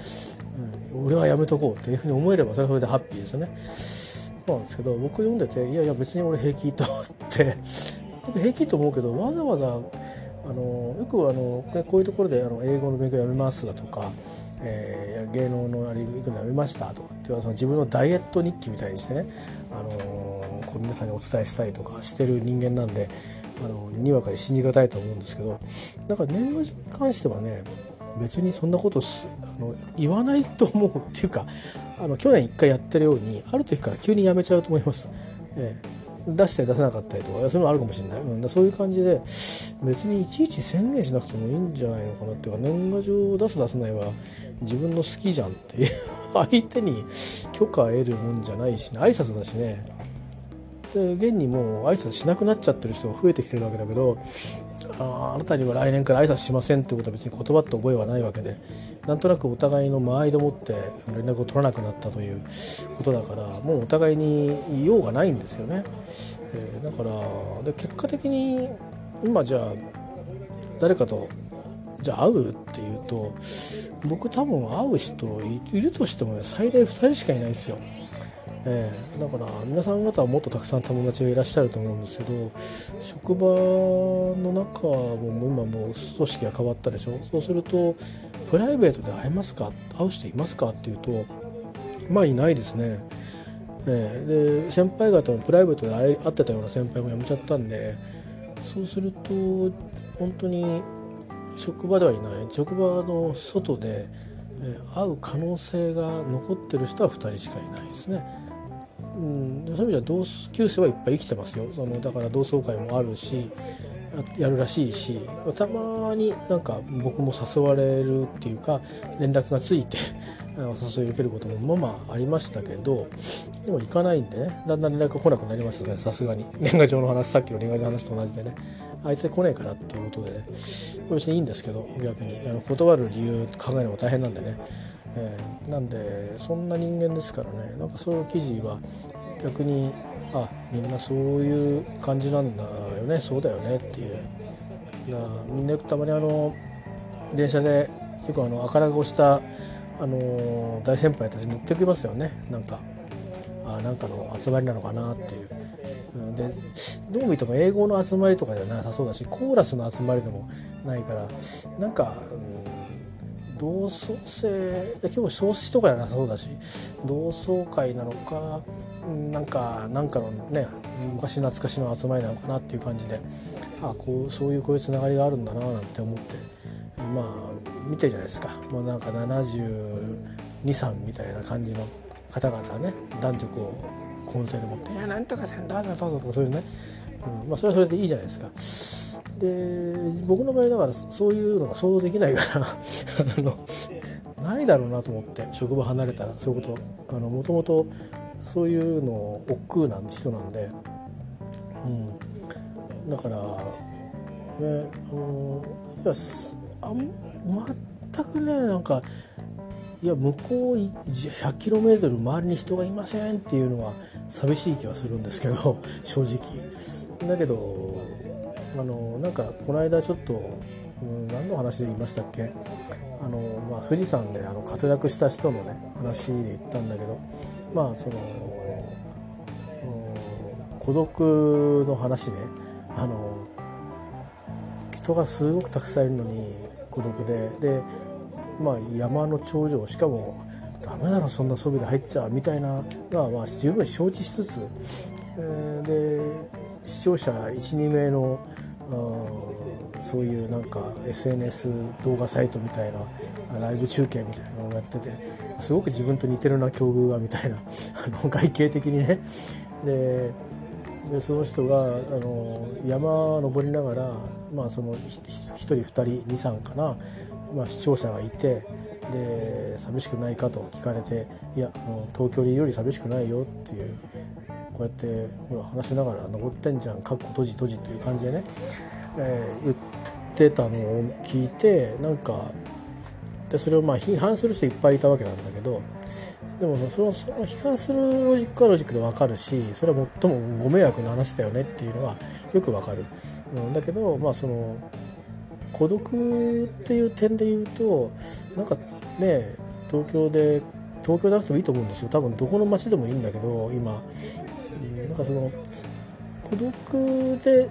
うん、俺はやめとこうというふうに思えればそれはそれでハッピーですよね。そうなんですけど僕読んでていやいや別に俺平気と思って。[laughs] 僕平気と思うけどわざわざあのよくあのこういうところであの英語の勉強やめますだとか、えー、芸能のあれ行くのやめましたとかっていうその自分のダイエット日記みたいにしてねあのこう皆さんにお伝えしたりとかしてる人間なんであのにわかに信じがたいと思うんですけどなんか年賀状に関してはね別にそんなことすあの言わないと思うっていうかあの去年1回やってるようにある時から急にやめちゃうと思います。ええ、出したり出せなかったりとかそういうのあるかもしれない、うん、だそういう感じで別にいちいち宣言しなくてもいいんじゃないのかなっていうか年賀状を出す出せないは自分の好きじゃんっていう [laughs] 相手に許可得るもんじゃないし、ね、挨拶だしね。で現にもう挨拶しなくなっちゃってる人が増えてきてるわけだけどああなたには来年から挨拶しませんってことは別に言葉って覚えはないわけでなんとなくお互いの間合いでもって連絡を取らなくなったということだからもうお互いに用がないんですよね、えー、だからで結果的に今じゃあ誰かとじゃあ会うっていうと僕多分会う人いるとしてもね最大2人しかいないですよ。えー、だから皆さん方はもっとたくさん友達がいらっしゃると思うんですけど職場の中も今もう組織が変わったでしょ？そうするとプライベートで会えますか？会う人いますか？っていうとまあいないですね。えー、で先輩方もプライベートで会ってたような先輩も辞めちゃったんでそうすると本当に職場ではいない。職場の外で会う可能性が残ってる人は2人しかいないですね。うん、そういう意味では同級生はいっぱい生きてますよ。そのだから同窓会もあるしやるらしいしたまになんか僕も誘われるっていうか連絡がついて [laughs] お誘い受けることもまあまあありましたけどでも行かないんでね。だんだん連絡が来なくなりますよねさすがに。[laughs] 年賀状の話さっきの年賀状の話と同じでね。あいつ来ねえからっていうことで、ね、別にいいんですけど逆に。あの断る理由考えるのも大変なんでね。えー、なんでそんな人間ですからね。なんかそういう記事は逆にあみんなそういう感じなんだよね。そうだよねっていう。なみんなよくたまにあの電車でよくあの赤ら顔したあの大先輩たち乗ってきますよね。なんかあなんかの集まりなのかなっていう。でどう見ても英語の集まりとかじゃなさそうだしコーラスの集まりでもないからなんか、うん同窓生今日少子とかじゃなそうだし同窓会なのかなんかなんかのね昔懐かしの集まりなのかなっていう感じであこうそういうこういうつながりがあるんだななんて思ってまあ見てるじゃないですか。もうなんか723みたいな感じの方々ね男女こう混成でもって「いやなんとかせんどうぞどうぞ」とかそういうね、うん、まあそれはそれでいいじゃないですか。で僕の場合だからそういうのが想像できないから [laughs] あのないだろうなと思って職場離れたらそういうこともともとそういうのを億劫な人なんで、うん、だからねあのいやあ全くねなんかいや向こう 100km 周りに人がいませんっていうのは寂しい気はするんですけど [laughs] 正直。だけどあのなんかこの間ちょっと、うん、何の話で言いましたっけ？あの、まあ、富士山であの滑落した人のね話で言ったんだけどまあその、うん、孤独の話ね。あの人がすごくたくさんいるのに孤独で。でまあ、山の頂上しかもダメだろそんな装備で入っちゃうみたいなのはまあ十分承知しつつ、えー、で視聴者12名のそういうなんか SNS 動画サイトみたいなライブ中継みたいなのをやっててすごく自分と似てるな境遇がみたいなあの外形的にね。ででその人があの山登りながら、まあ、その1人2人23かなまあ、視聴者がいてで寂しくないかと聞かれていやあの東京にいるより寂しくないよっていうこうやってほら話しながら登ってんじゃんかっこ閉じ閉じっていう感じでね、えー、言ってたのを聞いてなんかでそれをまあ批判する人いっぱいいたわけなんだけどでもそのその批判するロジックはロジックでわかるしそれは最もご迷惑な話だよねっていうのはよくわかる、うん、だけどまあその孤独っていう点で言うとなんかね東京で東京でなくてもいいと思うんですよ多分どこの街でもいいんだけど今、うん、なんかその孤独で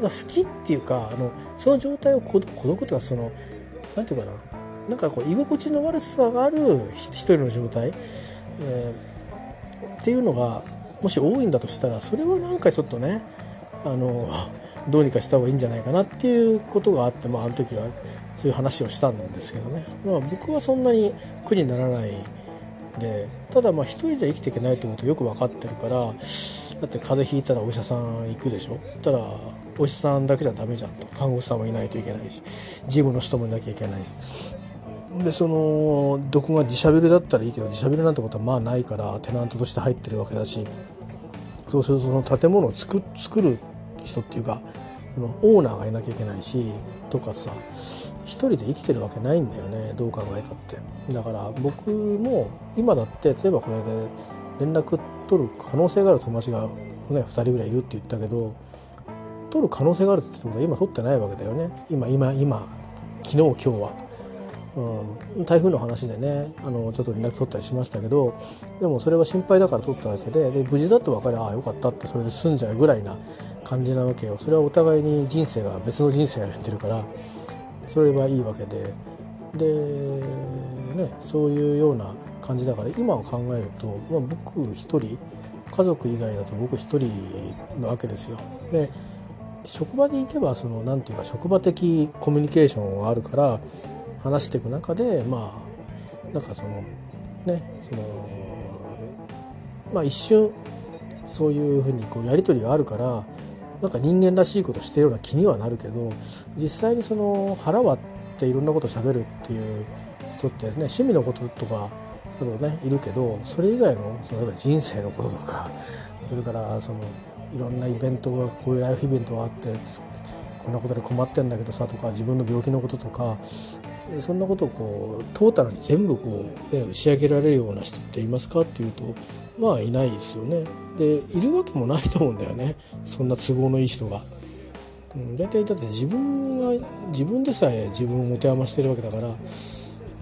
が好きっていうかあのその状態を孤独孤独というかその何て言うかななんかこう居心地の悪さがある一人の状態、えー、っていうのがもし多いんだとしたらそれはなんかちょっとねあの [laughs] どうにかした方がいいんじゃないかなっていうことがあって、まあ、あの時はそういう話をしたんですけどね、まあ、僕はそんなに苦にならないでただまあ一人じゃ生きていけないってことよく分かってるからだって風邪ひいたらお医者さん行くでしょ？たらお医者さんだけじゃダメじゃんと。看護師さんもいないといけないしジムの人もいなきゃいけないし。でそのどこが自社ビルだったらいいけど自社ビルなんてことはまあないからテナントとして入ってるわけだしそうするとその建物を作作る人っていうかそのオーナーがいなきゃいけないしとかさ一人で生きてるわけないんだよねどう考えたって。だから僕も今だって例えばこれで連絡取る可能性がある友達が、ね、2人ぐらいいるって言ったけど取る可能性があるってことは今取ってないわけだよね。今今今昨日今日は。うん、台風の話でねあのちょっと連絡取ったりしましたけどでもそれは心配だから取っただけでで無事だと分かりああよかったってそれで済んじゃうぐらいな感じなわけよ。それはお互いに人生が別の人生がやってるからそれはいいわけで。でねそういうような感じだから今を考えると、まあ、僕一人家族以外だと僕一人なわけですよ。で職場で行けばその何て言うか職場的コミュニケーションがあるから話していく中でまあなんかそのねそのまあ一瞬そういうふうにこうやり取りがあるからなんか人間らしいことしているような気にはなるけど実際にその腹割っていろんなこと喋るっていう人ってね趣味のこととかだとねいるけどそれ以外のその例えば人生のこととかそれからそのいろんなイベントがこういうライフイベントがあってこんなことで困ってんだけどさとか自分の病気のこととかそんなことをこうトータルに全部こう、ね、打ち上げられるような人っていますかっていうとまあいないですよね。でいるわけもないと思うんだよねそんな都合のいい人が。うん、大体だって自分が自分でさえ自分を持て余してるわけだから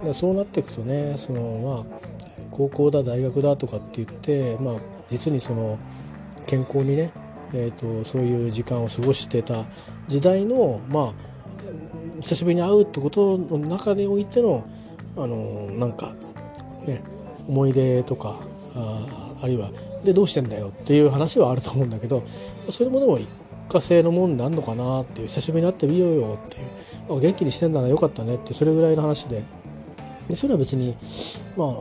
だそうなっていくとねそのまあ高校だ大学だとかって言ってまあ実にその健康にね、えーとそういう時間を過ごしてた時代のまあ久しぶりに会うってことの中でおいてのあのなんかね思い出とかああるいはでどうしてんだよっていう話はあると思うんだけどそれもでも一過性のもんなんのかなっていう久しぶりに会ってみようよっていう元気にしてんならよかったねってそれぐらいの話ででそれは別にまあ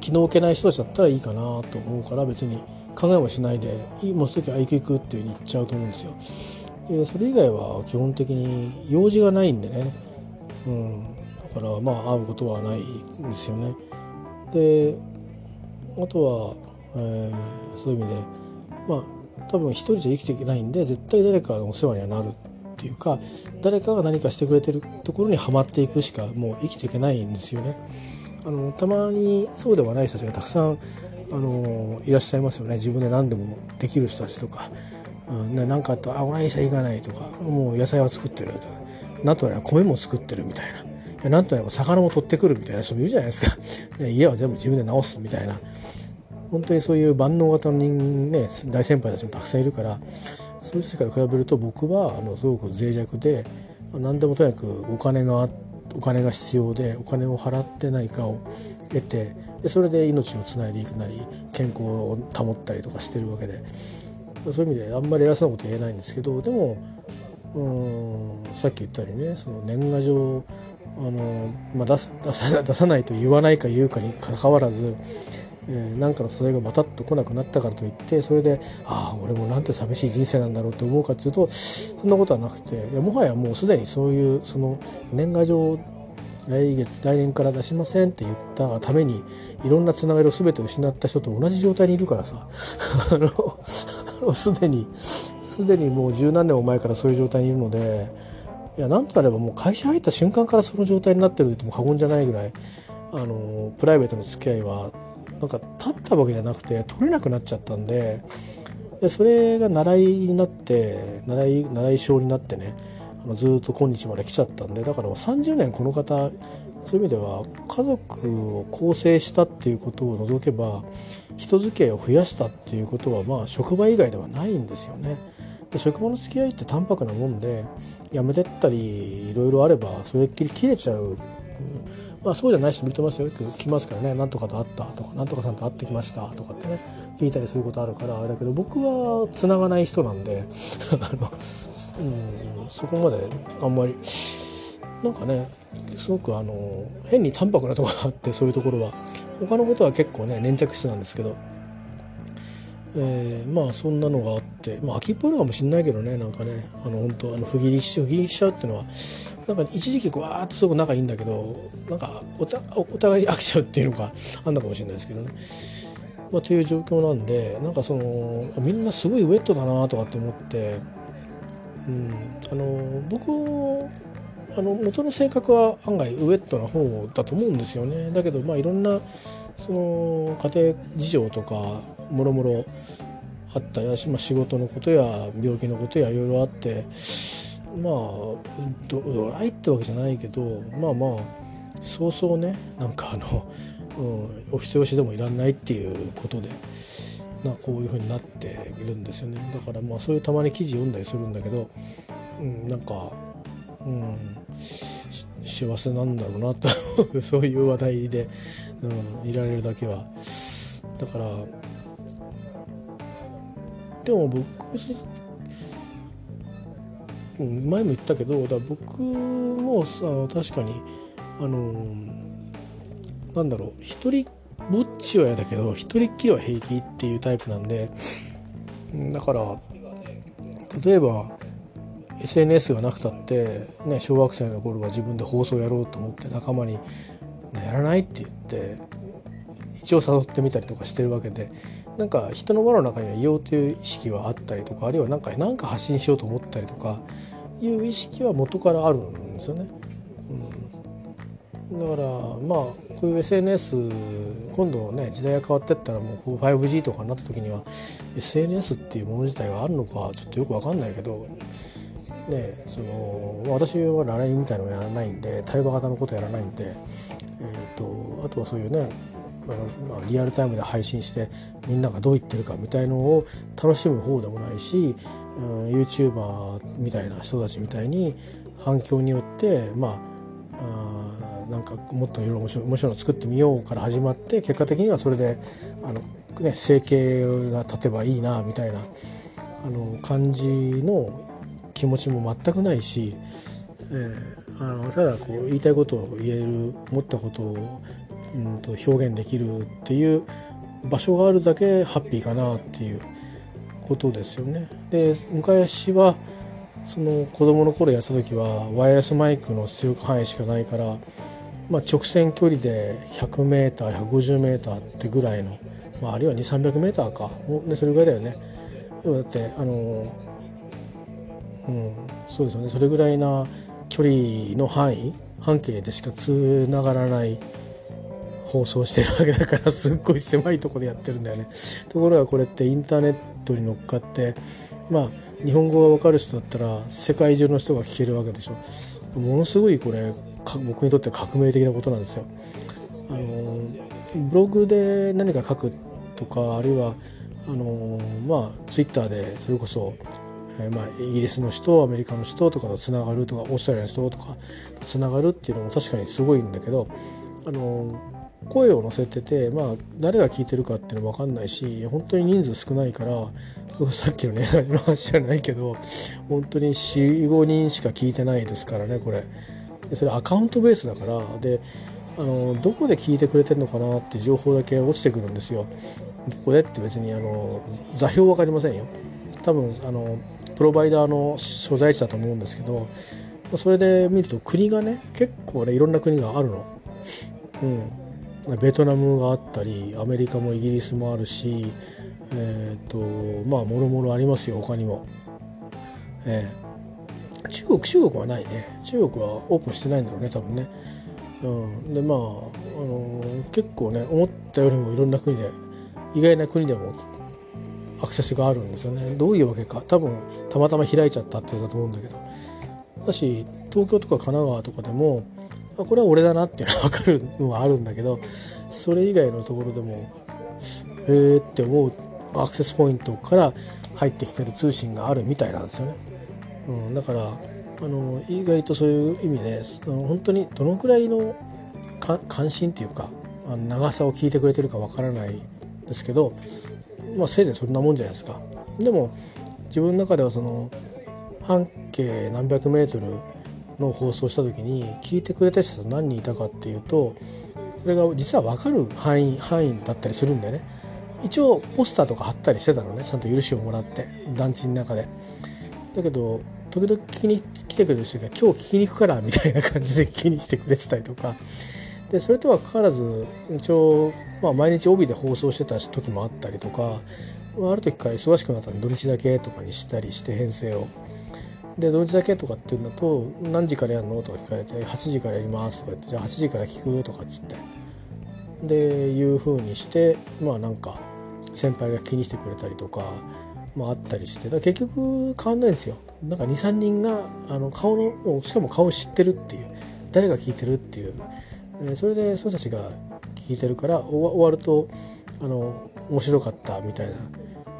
気の置けない人たちだったらいいかなと思うから別に考えもしないでいい持つ時は行く行くっていうふうに言っちゃうと思うんですよ。でそれ以外は基本的に用事がないんでね、うん、だからまあ会うことはないんですよね。であとは、えー、そういう意味でまあ多分一人じゃ生きていけないんで絶対誰かのお世話にはなるっていうか誰かが何かしてくれてるところにはまっていくしかもう生きていけないんですよね。あのたまにそうではない人たちがたくさんあのいらっしゃいますよね自分で何でもできる人たちとか何、かあったら「あおいしゃいかない」とか「もう野菜は作ってる」と。か「なんとなら米も作ってる」みたいな。いやなんとなく魚も取ってくるみたいな人もいるじゃないですか。[laughs] 家は全部自分で直すみたいな。本当にそういう万能型の人ね大先輩たちもたくさんいるからそういう人たちから比べると僕はあのすごく脆弱で何でもとにかくお金がお金が必要でお金を払ってないかを得てでそれで命をつないでいくなり健康を保ったりとかしてるわけで。そういう意味であんまり偉そうなこと言えないんですけどでもうんさっき言ったようにねその年賀状あの、まあ、出す出さ出さないと言わないか言うかにかかわらずえー、かの素材がバタッと来なくなったからといってそれでああ俺もなんて寂しい人生なんだろうと思うかっていうとそんなことはなくていやもはやもうすでにそういうその年賀状来月来年から出しませんって言ったがためにいろんなつながりを全て失った人と同じ状態にいるからさ。[laughs] あのもうすでにすでにもう十何年も前からそういう状態にいるのでいやなんとなればもう会社入った瞬間からその状態になってると言っても過言じゃないぐらいあのプライベートの付き合いはなんか立ったわけじゃなくて取れなくなっちゃったんででそれが習いになって習い習い性になってねあのずっと今日まで来ちゃったんでだからもう30年この方そういう意味では家族を構成したっていうことを除けば人付き合いを増やしたっていうことはまあ職場以外ではないんですよね。で職場の付き合いって淡白なもんで辞めてったりいろいろあればそれっきり切れちゃう。まあそうじゃない人もいると思いますよ。よく来ますからね「なんとかと会った」とか「なんとかさんと会ってきました」とかってね聞いたりすることあるからだけど僕はつながない人なんで [laughs] あの、うん、そこまであんまりなんかねすごくあの変に淡白なところがあってそういうところは。他のことは結構ね粘着質なんですけど。えー、まあそんなのがあって。まあ秋っぽいのかもしんないけどねなんかね。あの本当あの不義理し不義理しちゃうっていうのは。なんか一時期わーっとすごく仲いいんだけどなんかおたお互いに飽きちゃうっていうのが [laughs] あんなかもしれないですけどね。まあ、という状況なんでなんかそのみんなすごいウェットだなとかって思って、うん、あの僕あの元の性格は案外ウェットな方だと思うんですよねだけどまあいろんなその家庭事情とかもろもろあったり、まあ、仕事のことや病気のことやいろいろあってまあドライってわけじゃないけどまあまあそうそうねなんかあの、うん、お人よしでもいらないっていうことで。なこういう風になっているんですよねだからまあそういうたまに記事読んだりするんだけど、うん、なんか、うん、幸せなんだろうなと [laughs] そういう話題で、うん、いられるだけは。だからでも僕前も言ったけどだ僕もさ確かにあのなんだろう一人ぼっちは嫌だけど一人っきりは平気っていうタイプなんでだから例えば SNS がなくたって、ね、小学生の頃は自分で放送やろうと思って仲間に「やらない?」って言って一応誘ってみたりとかしてるわけでなんか人の輪の中には言おうという意識はあったりとかあるいは何か何か発信しようと思ったりとかいう意識は元からあるんですよね。うん、だからまあこういう SNS 今度ね時代が変わってったらもう 5G とかになった時には SNS っていうもの自体があるのかちょっとよく分かんないけどねその私は LINE みたいなのやらないんで対話型のことやらないんで、えーと、あとはそういうねまあ、リアルタイムで配信してみんながどう言ってるかみたいのを楽しむ方でもないし、うん、YouTuber みたいな人たちみたいに反響によってまああなんかもっといろいろ面白い面白いの作ってみようから始まって結果的にはそれであの、ね、生計が立てばいいなみたいなあの感じの気持ちも全くないし、えー、あのただこう言いたいことを言える思ったことを、うんと、表現できるっていう場所があるだけハッピーかなっていうことですよね。で昔はその子供の頃やった時はワイヤレスマイクの出力範囲しかないからまあ、直線距離で 100m150m ってぐらいの、まあ、あるいは2 3 0 0ーか、ね、それぐらいだよね。だってあのうんそうですよねそれぐらいな距離の範囲半径でしかつながらない放送してるわけだからすっごい狭いとこでやってるんだよね。[laughs] ところがこれってインターネットに乗っかってまあ日本語が分かる人だったら世界中の人が聞けるわけでしょ。ものすごいこれ僕にとって革命的なことなんですよ。あのブログで何か書くとかあるいはあのまあツイッターでそれこそえまあ、イギリスの人アメリカの人とかとつながるとかオーストラリアの人とかとつながるっていうのも確かにすごいんだけどあの声を載せてて、まあ、誰が聞いてるかっていうのも分かんないし本当に人数少ないから [laughs] さっきのねの [laughs] 話じゃないけど本当に45人しか聞いてないですからねこれでそれアカウントベースだからであのどこで聞いてくれてるのかなって情報だけ落ちてくるんですよ。ここでって別にあの座標分かりませんよ。多分あのプロバイダーの所在地だと思うんですけどそれで見ると国がね結構ねいろんな国があるの。うん、ベトナムがあったりアメリカもイギリスもあるしえっ、ー、とまあもろもろありますよ他にも。えー、中国中国はないね中国はオープンしてないんだろうね多分ね。うん、でまあ、あのー、結構ね思ったよりもいろんな国で意外な国でもアクセスがあるんですよね。どういうわけか。多分たまたま開いちゃったってやつだと思うんだけど。だし東京とか神奈川とかでもあこれは俺だなっていうのは分かるのはあるんだけどそれ以外のところでもへえって思うアクセスポイントから入ってきてる通信があるみたいなんですよね。うん、だからあの意外とそういう意味で本当にどのくらいの関心っていうか長さを聞いてくれてるかわからないですけどまあせいぜいそんなもんじゃないですか。でも自分の中ではその半径何百メートルの放送した時に聞いてくれた人が何人いたかっていうとそれが実は分かる範囲範囲だったりするんだよね。一応ポスターとか貼ったりしてたのねちゃんと許しをもらって団地の中で。だけど時々聞きに来てくれる人が「今日聞きに行くから」みたいな感じで聞きに来てくれてたりとかでそれとはかかわらず一応、まあ、毎日帯で放送してた時もあったりとかある時から忙しくなったんで土日だけとかにしたりして編成を。で土日だけとかっていうんだと「何時からやるの?」とか聞かれて「8時からやります」とか言って「じゃあ8時から聞く?」とかっつってでいうふうにしてまあなんか先輩が気にしてくれたりとか、まあ、あったりしてだ結局変わんないんですよなんか23人があの顔のしかも顔知ってるっていう誰が聞いてるっていう、え、それでその人たちが聞いてるから終わるとあの面白かったみたいな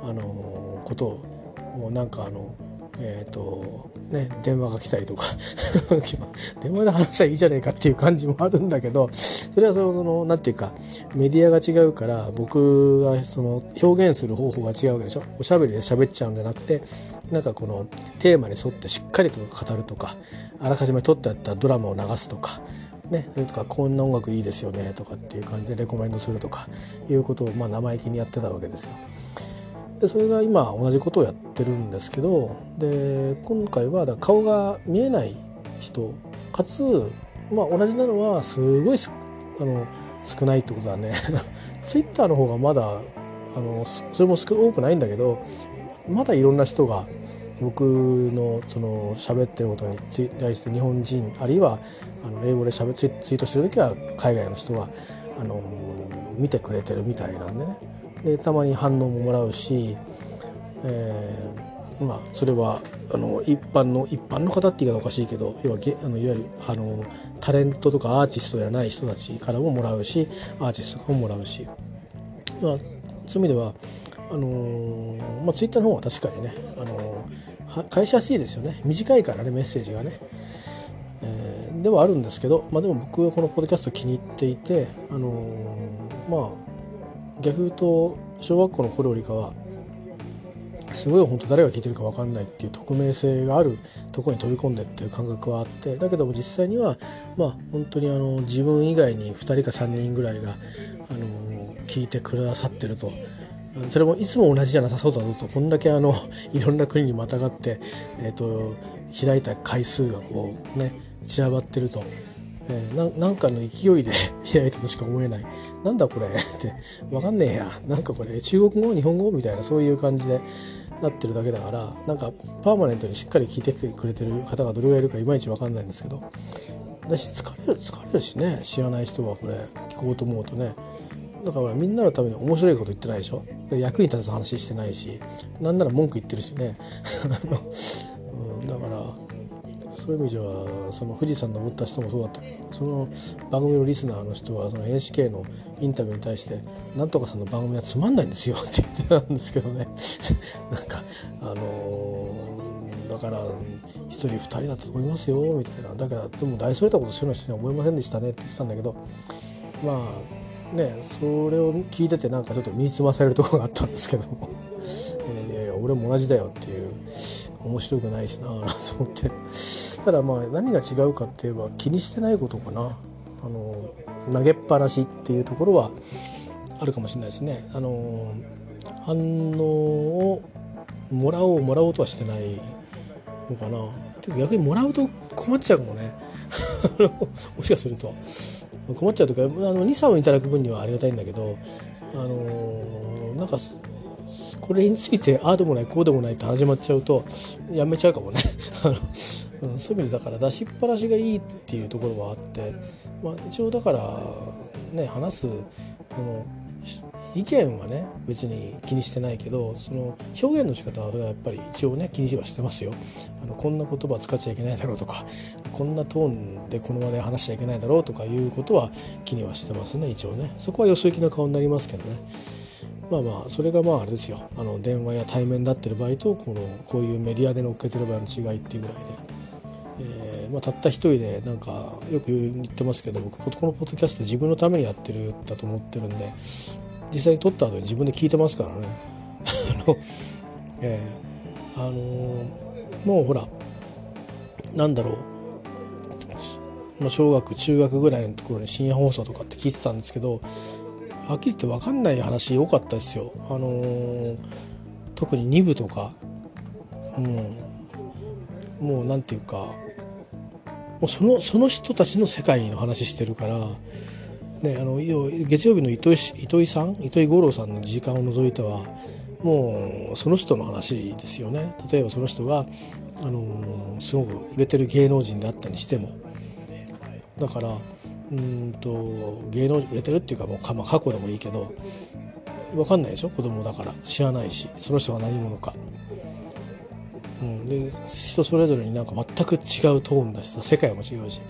あのことをもうなんかあのえっ、ー、とね電話が来たりとか [laughs] 電話で話したらいいじゃねえかっていう感じもあるんだけどそれはその何て言うかメディアが違うから僕がその表現する方法が違うわけでしょ。おしゃべりで喋っちゃうんじゃなくてなんかこのテーマに沿ってしっかりと語るとかあらかじめ撮ってあったドラマを流すとかね、それとかこんな音楽いいですよねとかっていう感じでレコメンドするとかいうことをまあ生意気にやってたわけですよ。でそれが今同じことをやってるんですけどで今回はだ顔が見えない人かつ、まあ、同じなのはすごいあの少ないってことだね [laughs] ツイッターの方がまだあのそれも多くないんだけどまだいろんな人が僕のその喋ってることに対して日本人あるいはあの英語でしゃべツイートしてる時は海外の人があの見てくれてるみたいなんでね。でたまに反応ももらうし、えー、まあそれはあの一般の一般の方って言い方おかしいけど要はあのいわゆるあのタレントとかアーティストじゃない人たちからももらうしアーティストとかももらうし、まあ、そういう意味ではあのー、まあ、ツイッターの方は確かにね、あのー、返しやすいですよね。短いからねメッセージがね、えー、ではあるんですけど、まあ、でも僕はこのポッドキャスト気に入っていて、あのまあ逆言うと小学校の頃よりかはすごい本当誰が聞いてるか分かんないっていう匿名性があるとこに飛び込んでっていう感覚はあってだけども実際にはまあ本当にあの自分以外に2人か3人ぐらいがあの聞いてくださってると。それもいつも同じじゃなさそうだぞと。こんだけあの [laughs] いろんな国にまたがって、えーと、開いた回数がこうね散らばってると、えー、なんかの勢いで [laughs] 開いたとしか思えない。なんだこれ？[laughs] って分かんねえや。なんかこれ中国語？日本語？みたいなそういう感じでなってるだけだからなんかパーマネントにしっかり聞いてきてくれてる方がどれぐらいいるかいまいち分かんないんですけど。だし疲れる疲れるしね。知らない人はこれ聞こうと思うとね。だからみんなのために面白いこと言ってないでしょ？役に立つ話してないしなんなら文句言ってるしね。[laughs] うん、だからそういう意味ではその富士山登った人もそうだった。けどその番組のリスナーの人はその NHK のインタビューに対して「なんとかさんの番組はつまんないんですよ」[laughs] って言ってたんですけどね。[laughs] なんかあのー、だから1人2人だったと思いますよ。みたいな。だからでも大それたことするような人には思いませんでしたね。って言ってたんだけど。まあねそれを聞いててなんかちょっと身につまされるとこがあったんですけど。も、[laughs] えー、いやいや俺も同じだよっていう面白くないしなと思って。[laughs] ただまあ何が違うかって言えば気にしてないことかな。あの投げっぱなしっていうところはあるかもしれないですね。あの反応をもらおうもらおうとはしてないのかな。逆にもらうと困っちゃうかもね。[laughs] もしかすると。困っちゃうとかあの23をいただく分にはありがたいんだけどあのなんかこれについてああでもないこうでもないって始まっちゃうとやめちゃうかもね。[laughs] あの、そういう意味でだから出しっぱなしがいいっていうところはあって、まあ、一応だからね話すこの意見はね別に気にしてないけどその表現の仕方はやっぱり一応ね気にはしてますよ。あのこんな言葉使っちゃいけないだろうとかこんなトーンでこの場で話しちゃいけないだろうとかいうことは気にはしてますね一応ね。そこはよそ行きな顔になりますけどね。まあまあそれがまああれですよ。あの電話や対面だってる場合とこのこういうメディアで乗っけてる場合の違いっていうぐらいで、えーまあ、たった一人でなんかよく言ってますけど僕このポッドキャスト自分のためにやってるだと思ってるんで実際に撮った後に自分で聞いてますからね。[laughs] あの、えー、あのー、もうほらなんだろう。まあ小学中学ぐらいのところに深夜放送とかって聞いてたんですけどはっきり言って分かんない話多かったですよ。あのー、特に2部とか、うん、もう何て言うかもうそのその人たちの世界の話してるから、ね、あの月曜日の糸井糸井さん糸井五郎さんの時間を除いてはもうその人の話ですよね。例えばその人が、あの、すごく売れてる芸能人であったにしても。だからうんと芸能人売れてるっていうかもう、まあ、過去でもいいけど分かんないでしょ？子供だから。知らないし。その人が何者か。うん、で人それぞれになんか全く違うトーンだしさ世界も違うし。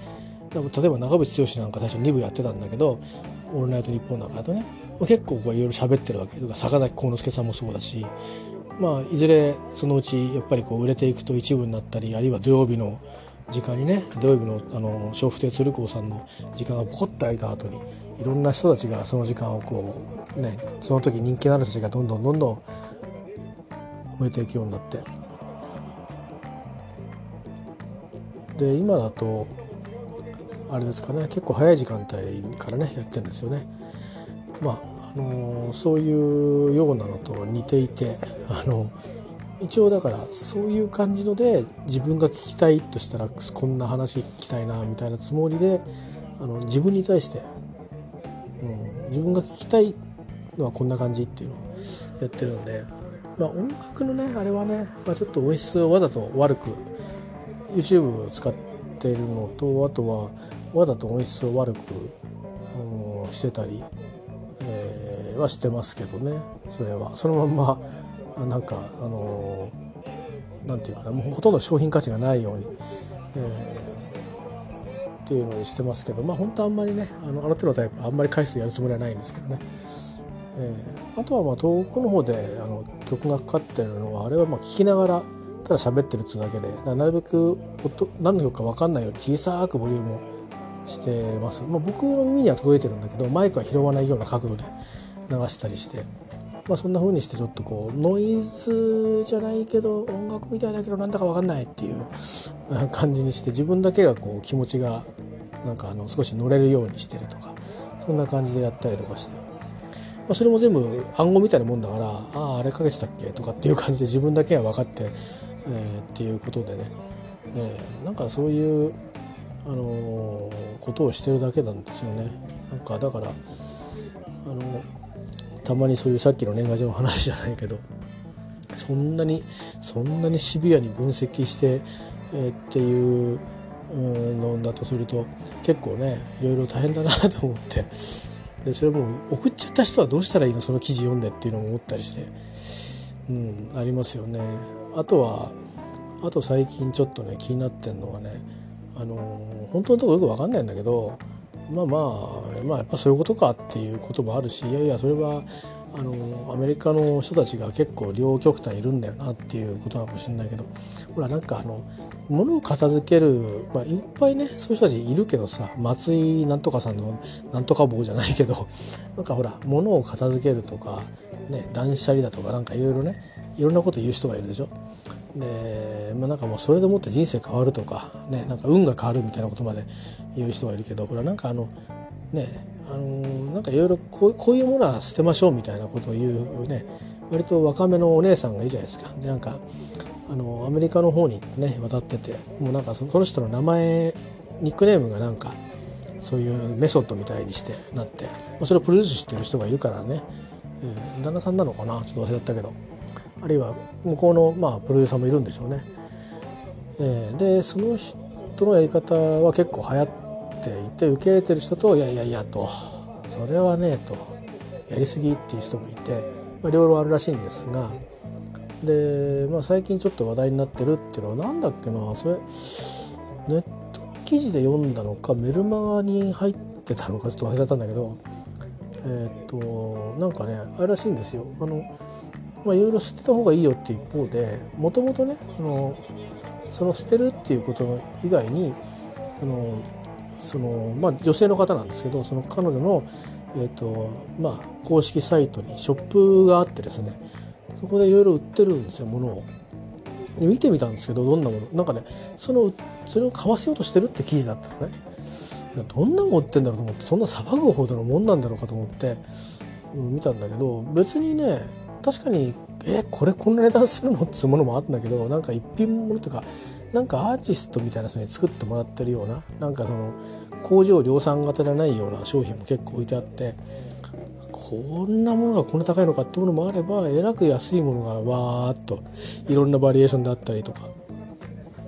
でも例えば長渕剛なんか最初2部やってたんだけど「オールナイトニッポン」なんかだとね結構いろいろ喋ってるわけ。とか坂崎幸之助さんもそうだし。まあいずれそのうちやっぱりこう売れていくと一部になったりあるいは土曜日の時間にね土曜日のあの笑福亭鶴光さんの時間がポコッと空いた後にいろんな人たちがその時間をこうねその時人気のある人たちがどんどんどんどん燃えていくようになってで今だとあれですかね結構早い時間帯からねやってるんですよね。まああのー、そういうようなのと似ていてあの一応だからそういう感じので自分が聞きたいとしたらこんな話聞きたいなみたいなつもりであの自分に対して、うん、自分が聞きたいのはこんな感じっていうのをやってるんで、まあ、音楽のねあれはね、まあ、ちょっと音質をわざと悪く YouTube を使ってるのとあとはわざと音質を悪く、うん、してたり、えー、はしてますけどね。それは。そのまんまなんかあのなんていうかな。もうほとんど商品価値がないように、えー、っていうのにしてますけど。まあ本当あんまりねあのあの手のタイプあんまり回数やるつもりはないんですけどね。えー、あとはまあ遠くの方であの曲がかかってるのはあれはまあ聞きながらただ喋ってるっつうだけでなるべく音何の曲か分かんないように小さくボリュームをしてます、まあ、僕の耳には届いてるんだけどマイクは拾わないような角度で流したりして。まあ、そんな風にしてちょっとこうノイズじゃないけど音楽みたいだけどなんだか分かんないっていう感じにして自分だけがこう気持ちがなんかあの少し乗れるようにしてるとかそんな感じでやったりとかして、ま、それも全部暗号みたいなもんだからあああれかけてたっけ？とかっていう感じで自分だけが分かって、えー、っていうことでね、えー、なんかそういうああのことをしてるだけなんですよね。なんかだからあのたまにそういうさっきの年賀状の話じゃないけどそんなにそんなにシビアに分析して、えー、っていうのだとすると結構ねいろいろ大変だなと思ってでそれも送っちゃった人はどうしたらいいの？その記事読んでっていうのも思ったりして、うん、ありますよね。あとはあと最近ちょっとね気になってるのはねあの本当のとこよく分かんないんだけどまあまあまあやっぱそういうことかっていうこともあるしいやいやそれはあのアメリカの人たちが結構両極端いるんだよなっていうことなのかもしれないけどほらなんかあの物を片付ける、まあ、いっぱいねそういう人たちいるけどさ松井なんとかさんのなんとか棒じゃないけどなんかほら物を片付けるとか、ね、断捨離だとかなんかいろいろねいろんなこと言う人がいるでしょ。で、まあ、なんかもうそれでもって人生変わるとか,、ね、なんか運が変わるみたいなことまで言う人がいるけどこれはなんかあのねあのなんかいろいろこういうものは捨てましょうみたいなことを言うね割と若めのお姉さんがいいじゃないですか。でなんかあのアメリカの方にね渡っててもうなんかその人の名前ニックネームがなんかそういうメソッドみたいにしてなって、ま、それをプロデュースしてる人がいるからね、うん、旦那さんなのかな？ちょっと忘れちゃったけどあるいは向こうの、まあ、プロデューサーもいるんでしょうね。えー、でその人のやり方は結構流行っていて受け入れてる人と「いやいやいや」と「それはね」と「やりすぎ」っていう人もいて、まあ、いろいろあるらしいんですがで、まあ、最近ちょっと話題になってるっていうのは何だっけなそれネット記事で読んだのかメルマガに入ってたのかちょっと忘れちゃったんだけどえっ、となんかねあれらしいんですよ。あのまあ、いろいろ捨てた方がいいよって一方でもともとねそのその捨てるっていうこと以外にそのその、まあ、女性の方なんですけどその彼女の、えーとまあ、公式サイトにショップがあってですねそこでいろいろ売ってるんですよ物を。で見てみたんですけどどんなものなんかねそのそれを買わせようとしてるって記事だったのね。どんなもん売ってんだろうと思ってそんな騒ぐほどのもんなんだろうかと思って、うん、見たんだけど別にね確かにえこれこんな値段するのっつうものもあったんだけどなんか一品物とかなんかアーティストみたいな人に作ってもらってるようななんかその工場量産型じゃないような商品も結構置いてあってこんなものがこんな高いのかってものもあればえらく安いものがわーっといろんなバリエーションであったりとか、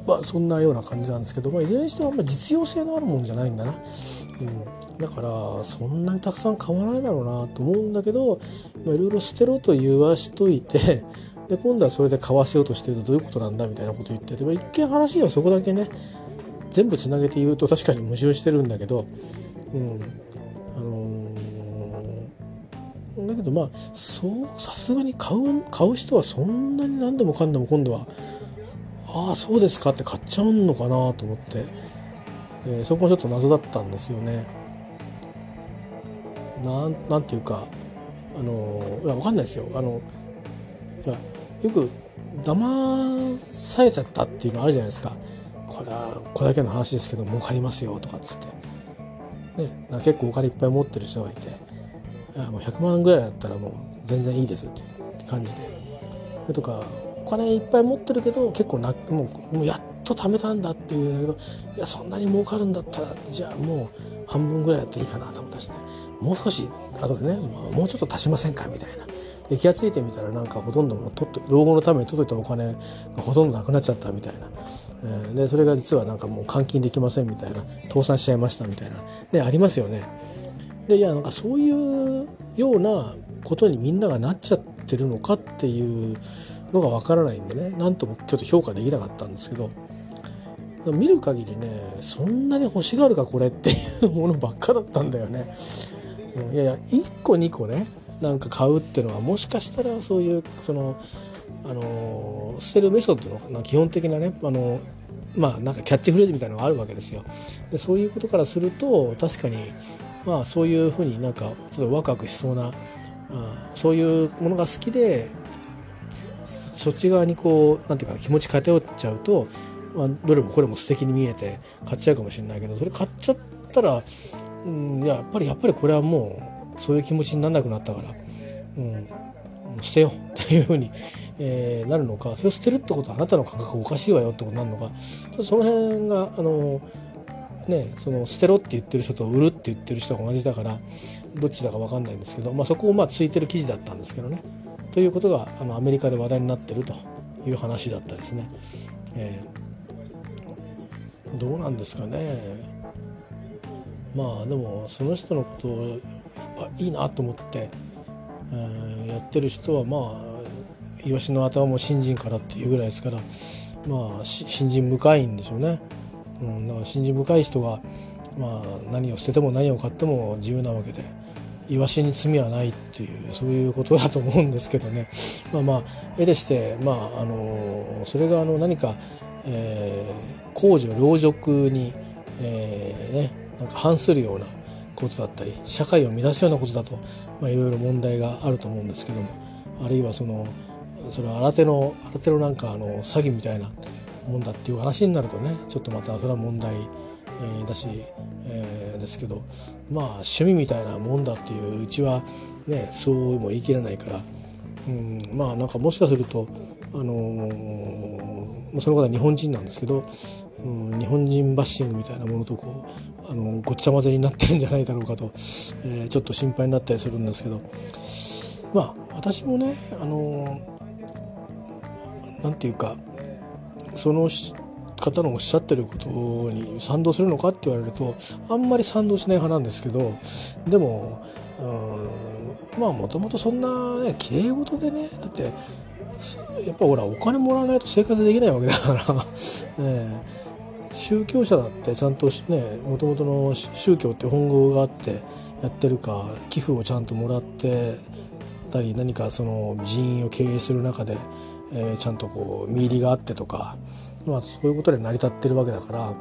まあ、そんなような感じなんですけど、まあ、いずれにしてもあんま実用性のあるもんじゃないんだな。うんだからそんなにたくさん買わないだろうなと思うんだけどいろいろ捨てろと言わしといて [laughs] で今度はそれで買わせようとしてるとどういうことなんだみたいなこと言ってて、まあ、一見話はそこだけね全部つなげて言うと確かに矛盾してるんだけど、うんあのー、だけどまあそうさすがに買う買う人はそんなに何でもかんでも今度はああそうですかって買っちゃうのかなと思って、えー、そこはちょっと謎だったんですよね。なんなんていうかあのいや分かんないですよ。あのいやよく騙されちゃったっていうのあるじゃないですか。これはこれだけの話ですけど儲かりますよとかっつって、ね、結構お金いっぱい持ってる人がいて。いやもう100万ぐらいだったらもう全然いいですって感じで。とかお金いっぱい持ってるけど結構なもうもうやっと貯めたんだっていうんだけどいやそんなに儲かるんだったらじゃあもう半分ぐらいだったらいいかなと思ったしねもう少し後でねもうちょっと足しませんかみたいな。で気が付いてみたらなんかほとんども取って老後のために取っといたお金がほとんどなくなっちゃったみたいな、えー、でそれが実はなんかもう換金できませんみたいな。倒産しちゃいましたみたいな。ねありますよね。でいやなんかそういうようなことにみんながなっちゃってるのかっていうのがわからないんでね。なんともちょっと評価できなかったんですけど。見る限りねそんなに欲しがるかこれっていうものばっかだったんだよね。いやいや1個2個ねなんか買うっていうのはもしかしたらそういうそのあの捨てるメソッドの基本的なねあのまあなんかキャッチフレーズみたいなのがあるわけですよ。でそういうことからすると確かにまあそういうふうになんかちょっとワクワクしそうなあそういうものが好きでそっち側にこうなんていうかな気持ち偏っちゃうと、まあ、どれもこれも素敵に見えて買っちゃうかもしれないけどそれ買っちゃったらうん、やっぱりやっぱりこれはもうそういう気持ちにならなくなったから、うん、捨てようっていうふうに、えー、なるのかそれを捨てるってことはあなたの感覚おかしいわよってことになるのかその辺があのね、その捨てろって言ってる人と売るって言ってる人が同じだからどっちだか分かんないんですけど、まあ、そこをまあついてる記事だったんですけどねということがあのアメリカで話題になってるという話だったですね。えー、どうなんですかねまあでもその人のことをいいなと思って、えー、やってる人はまあイワシの頭も新人からっていうぐらいですからまあ新人深いんでしょうね。うん、だから信心深い人が、まあ、何を捨てても何を買っても自由なわけでイワシに罪はないっていうそういうことだと思うんですけどねまあまあ絵でして、まあ、あのそれがあの何か、えー、公序良俗に、えー、ね、なんか反するようなことだったり社会を乱すようなことだと、まあ、いろいろ問題があると思うんですけどもあるいはそのそれは新手の新手のなんかあの詐欺みたいなもんだっていう話になるとねちょっとまたそれは問題、えー、だし、えー、ですけどまあ趣味みたいなもんだっていううちはねそうも言い切れないから、うん、まあなんかもしかするとあのー、その方は日本人なんですけど、うん、日本人バッシングみたいなものとこうあのごっちゃ混ぜになってるんじゃないだろうかと、えー、ちょっと心配になったりするんですけど。まあ私もねあのー、なんていうかその方のおっしゃってることに賛同するのかって言われるとあんまり賛同しない派なんですけどでもうんまあもともとそんなねきれい事でねだってやっぱほらお金もらわないと生活できないわけだから [laughs] ね宗教者だってちゃんとねもともとの宗教って本業があってやってるか寄付をちゃんともらってたり何かその人員を経営する中でえー、ちゃんとこう見入りがあってとか、まあ、そういうことで成り立ってるわけだから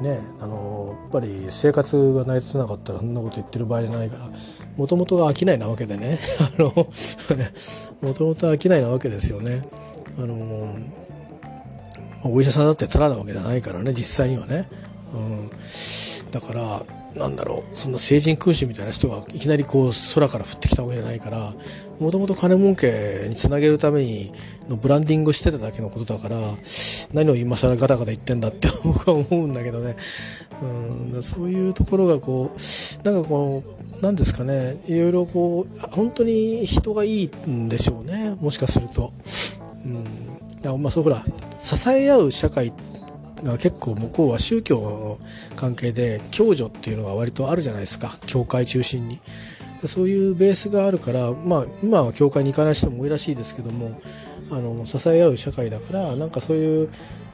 ねあのやっぱり生活が成り立たなかったらそんなこと言ってる場合じゃないからもともとが商いなわけでねもともと商いなわけですよね。あのお医者さんだってただなわけじゃないからね実際にはね。うん、だからなんだろうそんな聖人君主みたいな人がいきなりこう空から降ってきたわけじゃないからもともと金儲けにつなげるためにのブランディングしてただけのことだから何を今更ガタガタ言ってんだって [laughs] 僕は思うんだけどねうんそういうところがこうなんかこう何ですかねいろいろこう本当に人がいいんでしょうねもしかすると。うんだからまあそうほら支え合う社会ってが結構向こうは宗教の関係で共助っていうのが割とあるじゃないですか教会中心にそういうベースがあるからまあ今は教会に行かない人も多いらしいですけどもあの支え合う社会だからなんかそういう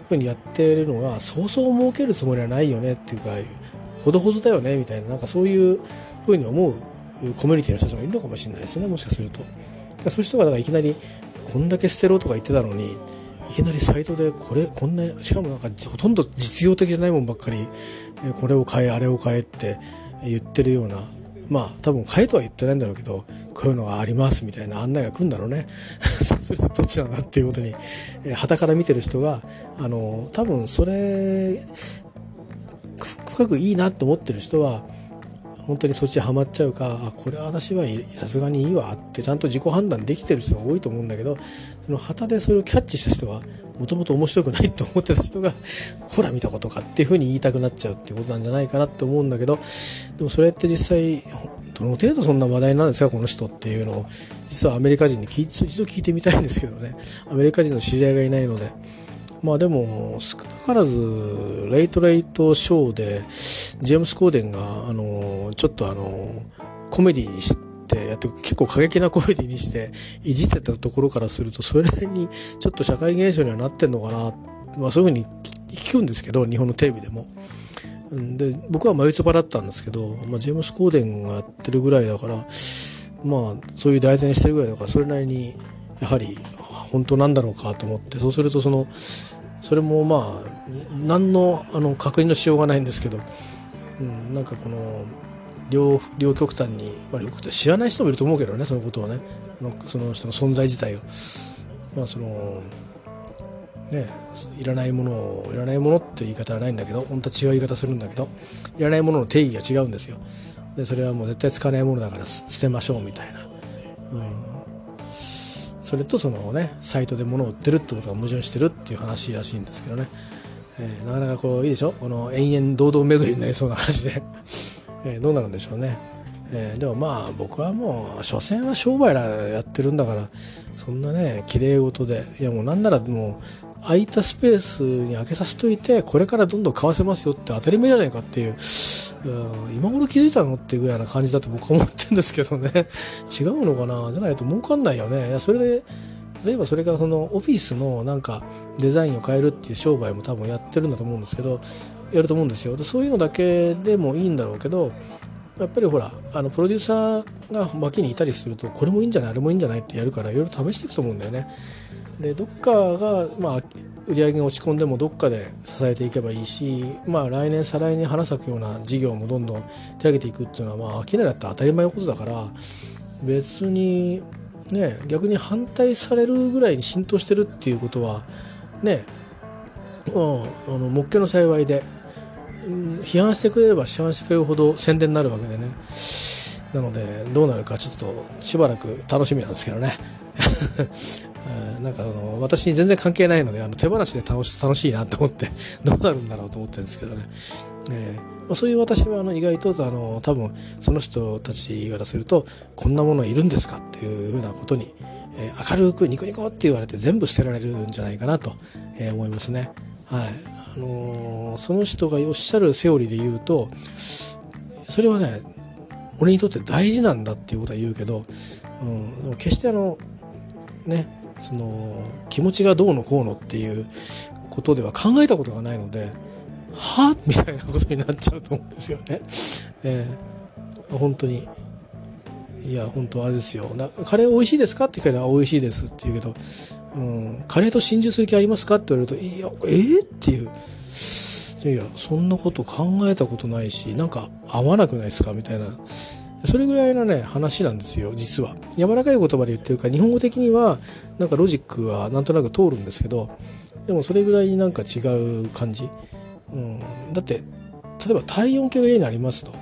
ふうにやってるのがそうそう儲けるつもりはないよねっていうかほどほどだよねみたいななんかそういうふうに思うコミュニティの人たちもいるのかもしれないですねもしかすると。そういう人がだからいきなりこんだけ捨てろとか言ってたのにいきなりサイトでこれこんなしかもなんかほとんど実用的じゃないもんばっかりこれを買えあれを買えって言ってるようなまあ多分買えとは言ってないんだろうけどこういうのがありますみたいな案内が来るんだろうね。[laughs] そうするとどっちなんだっていうことにはたから見てる人があの多分それ深くいいなと思ってる人は本当にそっちハマっちゃうかあこれは私はさすがにいいわってちゃんと自己判断できてる人が多いと思うんだけどその旗でそれをキャッチした人はもともと面白くないと思ってた人が [laughs] ほら見たことかっていうふうに言いたくなっちゃうってことなんじゃないかなって思うんだけどでもそれって実際どの程度そんな話題なんですかこの人っていうのを実はアメリカ人に一度聞いてみたいんですけどねアメリカ人の知り合いがいないので。まあでも少なからずレイトレイトショーでジェームス・コーデンがあのちょっとあのコメディにして結構過激なコメディにしていじってたところからするとそれなりにちょっと社会現象にはなってんのかな、まあ、そういうふうに聞くんですけど日本のテレビでも。で僕は眉唾だったんですけど、まあ、ジェームス・コーデンがやってるぐらいだからまあそういう題材にしてるぐらいだからそれなりにやはり本当なんだろうかと思ってそうするとそのそれもまあ何のあの確認のしようがないんですけど、うん、なんかこの両両極端に、まあ、両極端知らない人もいると思うけどねそのことをね。その人の存在自体を。まあそのね、いらないものをいらないものって言い方はないんだけど本当は違う言い方するんだけどいらないものの定義が違うんですよ。でそれはもう絶対使わないものだから捨てましょうみたいな、うん、それとそのねサイトで物を売ってるってことが矛盾してるっていう話らしいんですけどね、えー、なかなかこういいでしょ？この延々堂々巡りになりそうな話で。[laughs] えー、どうなるんでしょうね。えー、でもまあ僕はもう所詮は商売らやってるんだからそんなね綺麗事でいやもうなんならもう空いたスペースに開けさせといてこれからどんどん買わせますよって当たり前じゃないかっていう、うん、今頃気づいたのっていうぐらいな感じだと僕は思ってるんですけどね。[laughs] 違うのかな？じゃないと儲かんないよね。いやそれで例えばそれがそのオフィスのなんかデザインを変えるっていう商売も多分やってるんだと思うんですけどやると思うんですよでそういうのだけでもいいんだろうけどやっぱりほらあのプロデューサーが脇にいたりするとこれもいいんじゃないあれもいいんじゃないってやるからいろいろ試していくと思うんだよね。でどっかが、まあ、売り上げが落ち込んでもどっかで支えていけばいいし、まあ、来年再来年花咲くような事業もどんどん手上げていくっていうのは、まあ、商いだったら当たり前のことだから別にね逆に反対されるぐらいに浸透してるっていうことはねうん、あのもっけの幸いで批判してくれれば批判してくれるほど宣伝になるわけでね。なのでどうなるかちょっとしばらく楽しみなんですけどね。[laughs] なんかあの私に全然関係ないのであの手放しで楽し楽しいなと思ってどうなるんだろうと思ってるんですけどね、えー、まそういう私はあの意外とあの多分その人たちからするとこんなものいるんですかっていうふうなことに、えー、明るくニコニコって言われて全部捨てられるんじゃないかなと、えー、思いますね。はいあのー、その人がおっしゃるセオリーで言うとそれはね俺にとって大事なんだっていうことは言うけど、うん、決してあのねその気持ちがどうのこうのっていうことでは考えたことがないのでは？みたいなことになっちゃうと思うんですよね。えー、本当にいや本当あれですよなカレー美味しいですか？って聞かれたら美味しいですって言うけどうん、カレーと心中する気ありますか？って言われると、いや、えー、っていう。いや、そんなこと考えたことないし、なんか合わなくないですか？みたいな。それぐらいのね、話なんですよ、実は。柔らかい言葉で言ってるから、日本語的には、なんかロジックはなんとなく通るんですけど、でもそれぐらいになんか違う感じ。うん、だって、例えば体温計が家にありますと。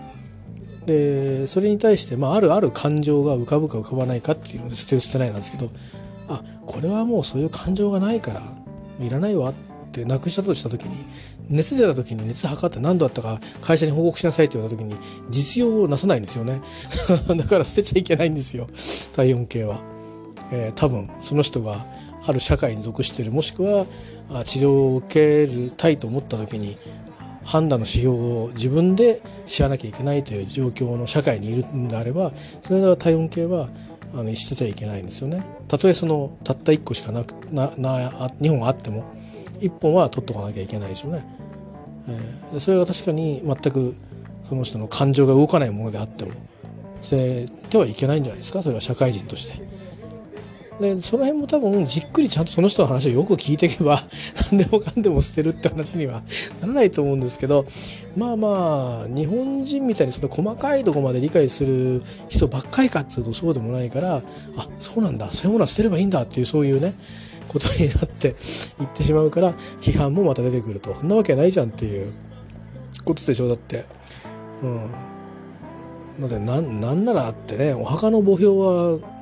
で、それに対して、まあ、あるある感情が浮かぶか浮かばないかっていうので捨てる捨てないなんですけど、あこれはもうそういう感情がないからいらないわってなくしたとした時に熱出た時に熱測って何度あったか会社に報告しなさいって言われた時に実用をなさないんですよね。[laughs] だから捨てちゃいけないんですよ。体温計は、えー、多分その人がある社会に属しているもしくは治療を受けるたいと思った時に判断の指標を自分で知らなきゃいけないという状況の社会にいるんであればそれでは体温計はあの捨てちゃいけないんですよね。たとえそのたった1個しかなくなな2本あっても1本は取っとかなきゃいけないでしょうね。えー、それは確かに全くその人の感情が動かないものであっても捨ててはいけないんじゃないですかそれは社会人として。でその辺も多分じっくりちゃんとその人の話をよく聞いていけば [laughs] 何でもかんでも捨てるって話にはならないと思うんですけどまあまあ日本人みたいにその細かいとこまで理解する人ばっかりかっていうとそうでもないからあそうなんだそういうものは捨てればいいんだっていうそういうねことになって言ってしまうから批判もまた出てくるとそんなわけないじゃんっていうことでしょだって。うんなぜなんならってねお墓の墓標は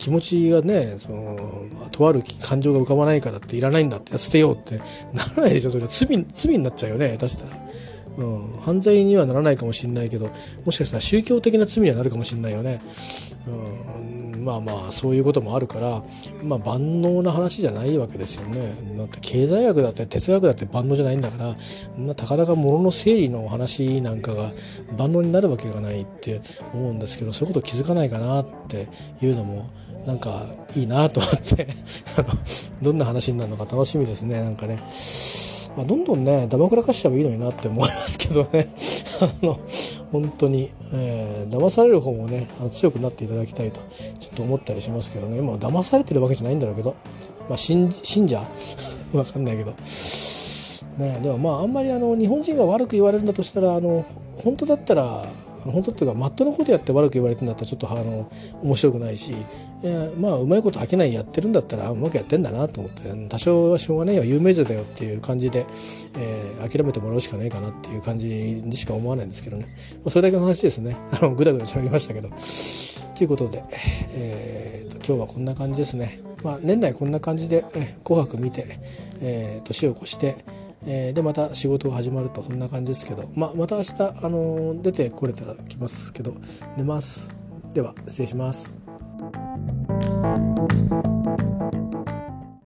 気持ちがねそのとある感情が浮かばないからっていらないんだって捨てようって。ならないでしょそれ。は罪罪になっちゃうよね下手したら、うん、犯罪にはならないかもしれないけどもしかしたら宗教的な罪にはなるかもしれないよね、うん、まあまあそういうこともあるからまあ万能な話じゃないわけですよね。だって経済学だって哲学だって万能じゃないんだからまあ、たかだか物の整理の話なんかが万能になるわけがないって思うんですけどそういうこと気づかないかなっていうのもなんかいいなと思って。[laughs] どんな話になるのか楽しみですねなんかね、まあ、どんどんねダマくらかしちゃえばいいのになって思いますけどね。[laughs] あの本当に、えー、騙される方もねあの強くなっていただきたいとちょっと思ったりしますけどね。もう騙されてるわけじゃないんだろうけど、まあ、信信者？[laughs] わかんないけど。ねでもまああんまりあの日本人が悪く言われるんだとしたらあの本当だったら本当っていうかマットなことやって悪く言われてんだったらちょっとあの面白くないし、えまあうまいこと飽きないやってるんだったらうまくやってんだなと思って多少はしょうがないよ有名人だよっていう感じで、えー、諦めてもらうしかないかなっていう感じにしか思わないんですけどね、まあ、それだけの話ですね。あのぐだぐだ喋りましたけど。ということで、えーと、今日はこんな感じですね。まあ年内こんな感じで「紅白」見て、えー、年を越してえー、でまた仕事が始まるとそんな感じですけど、ま、また明日、あのー、出てこれたら来ますけど寝ますでは失礼します。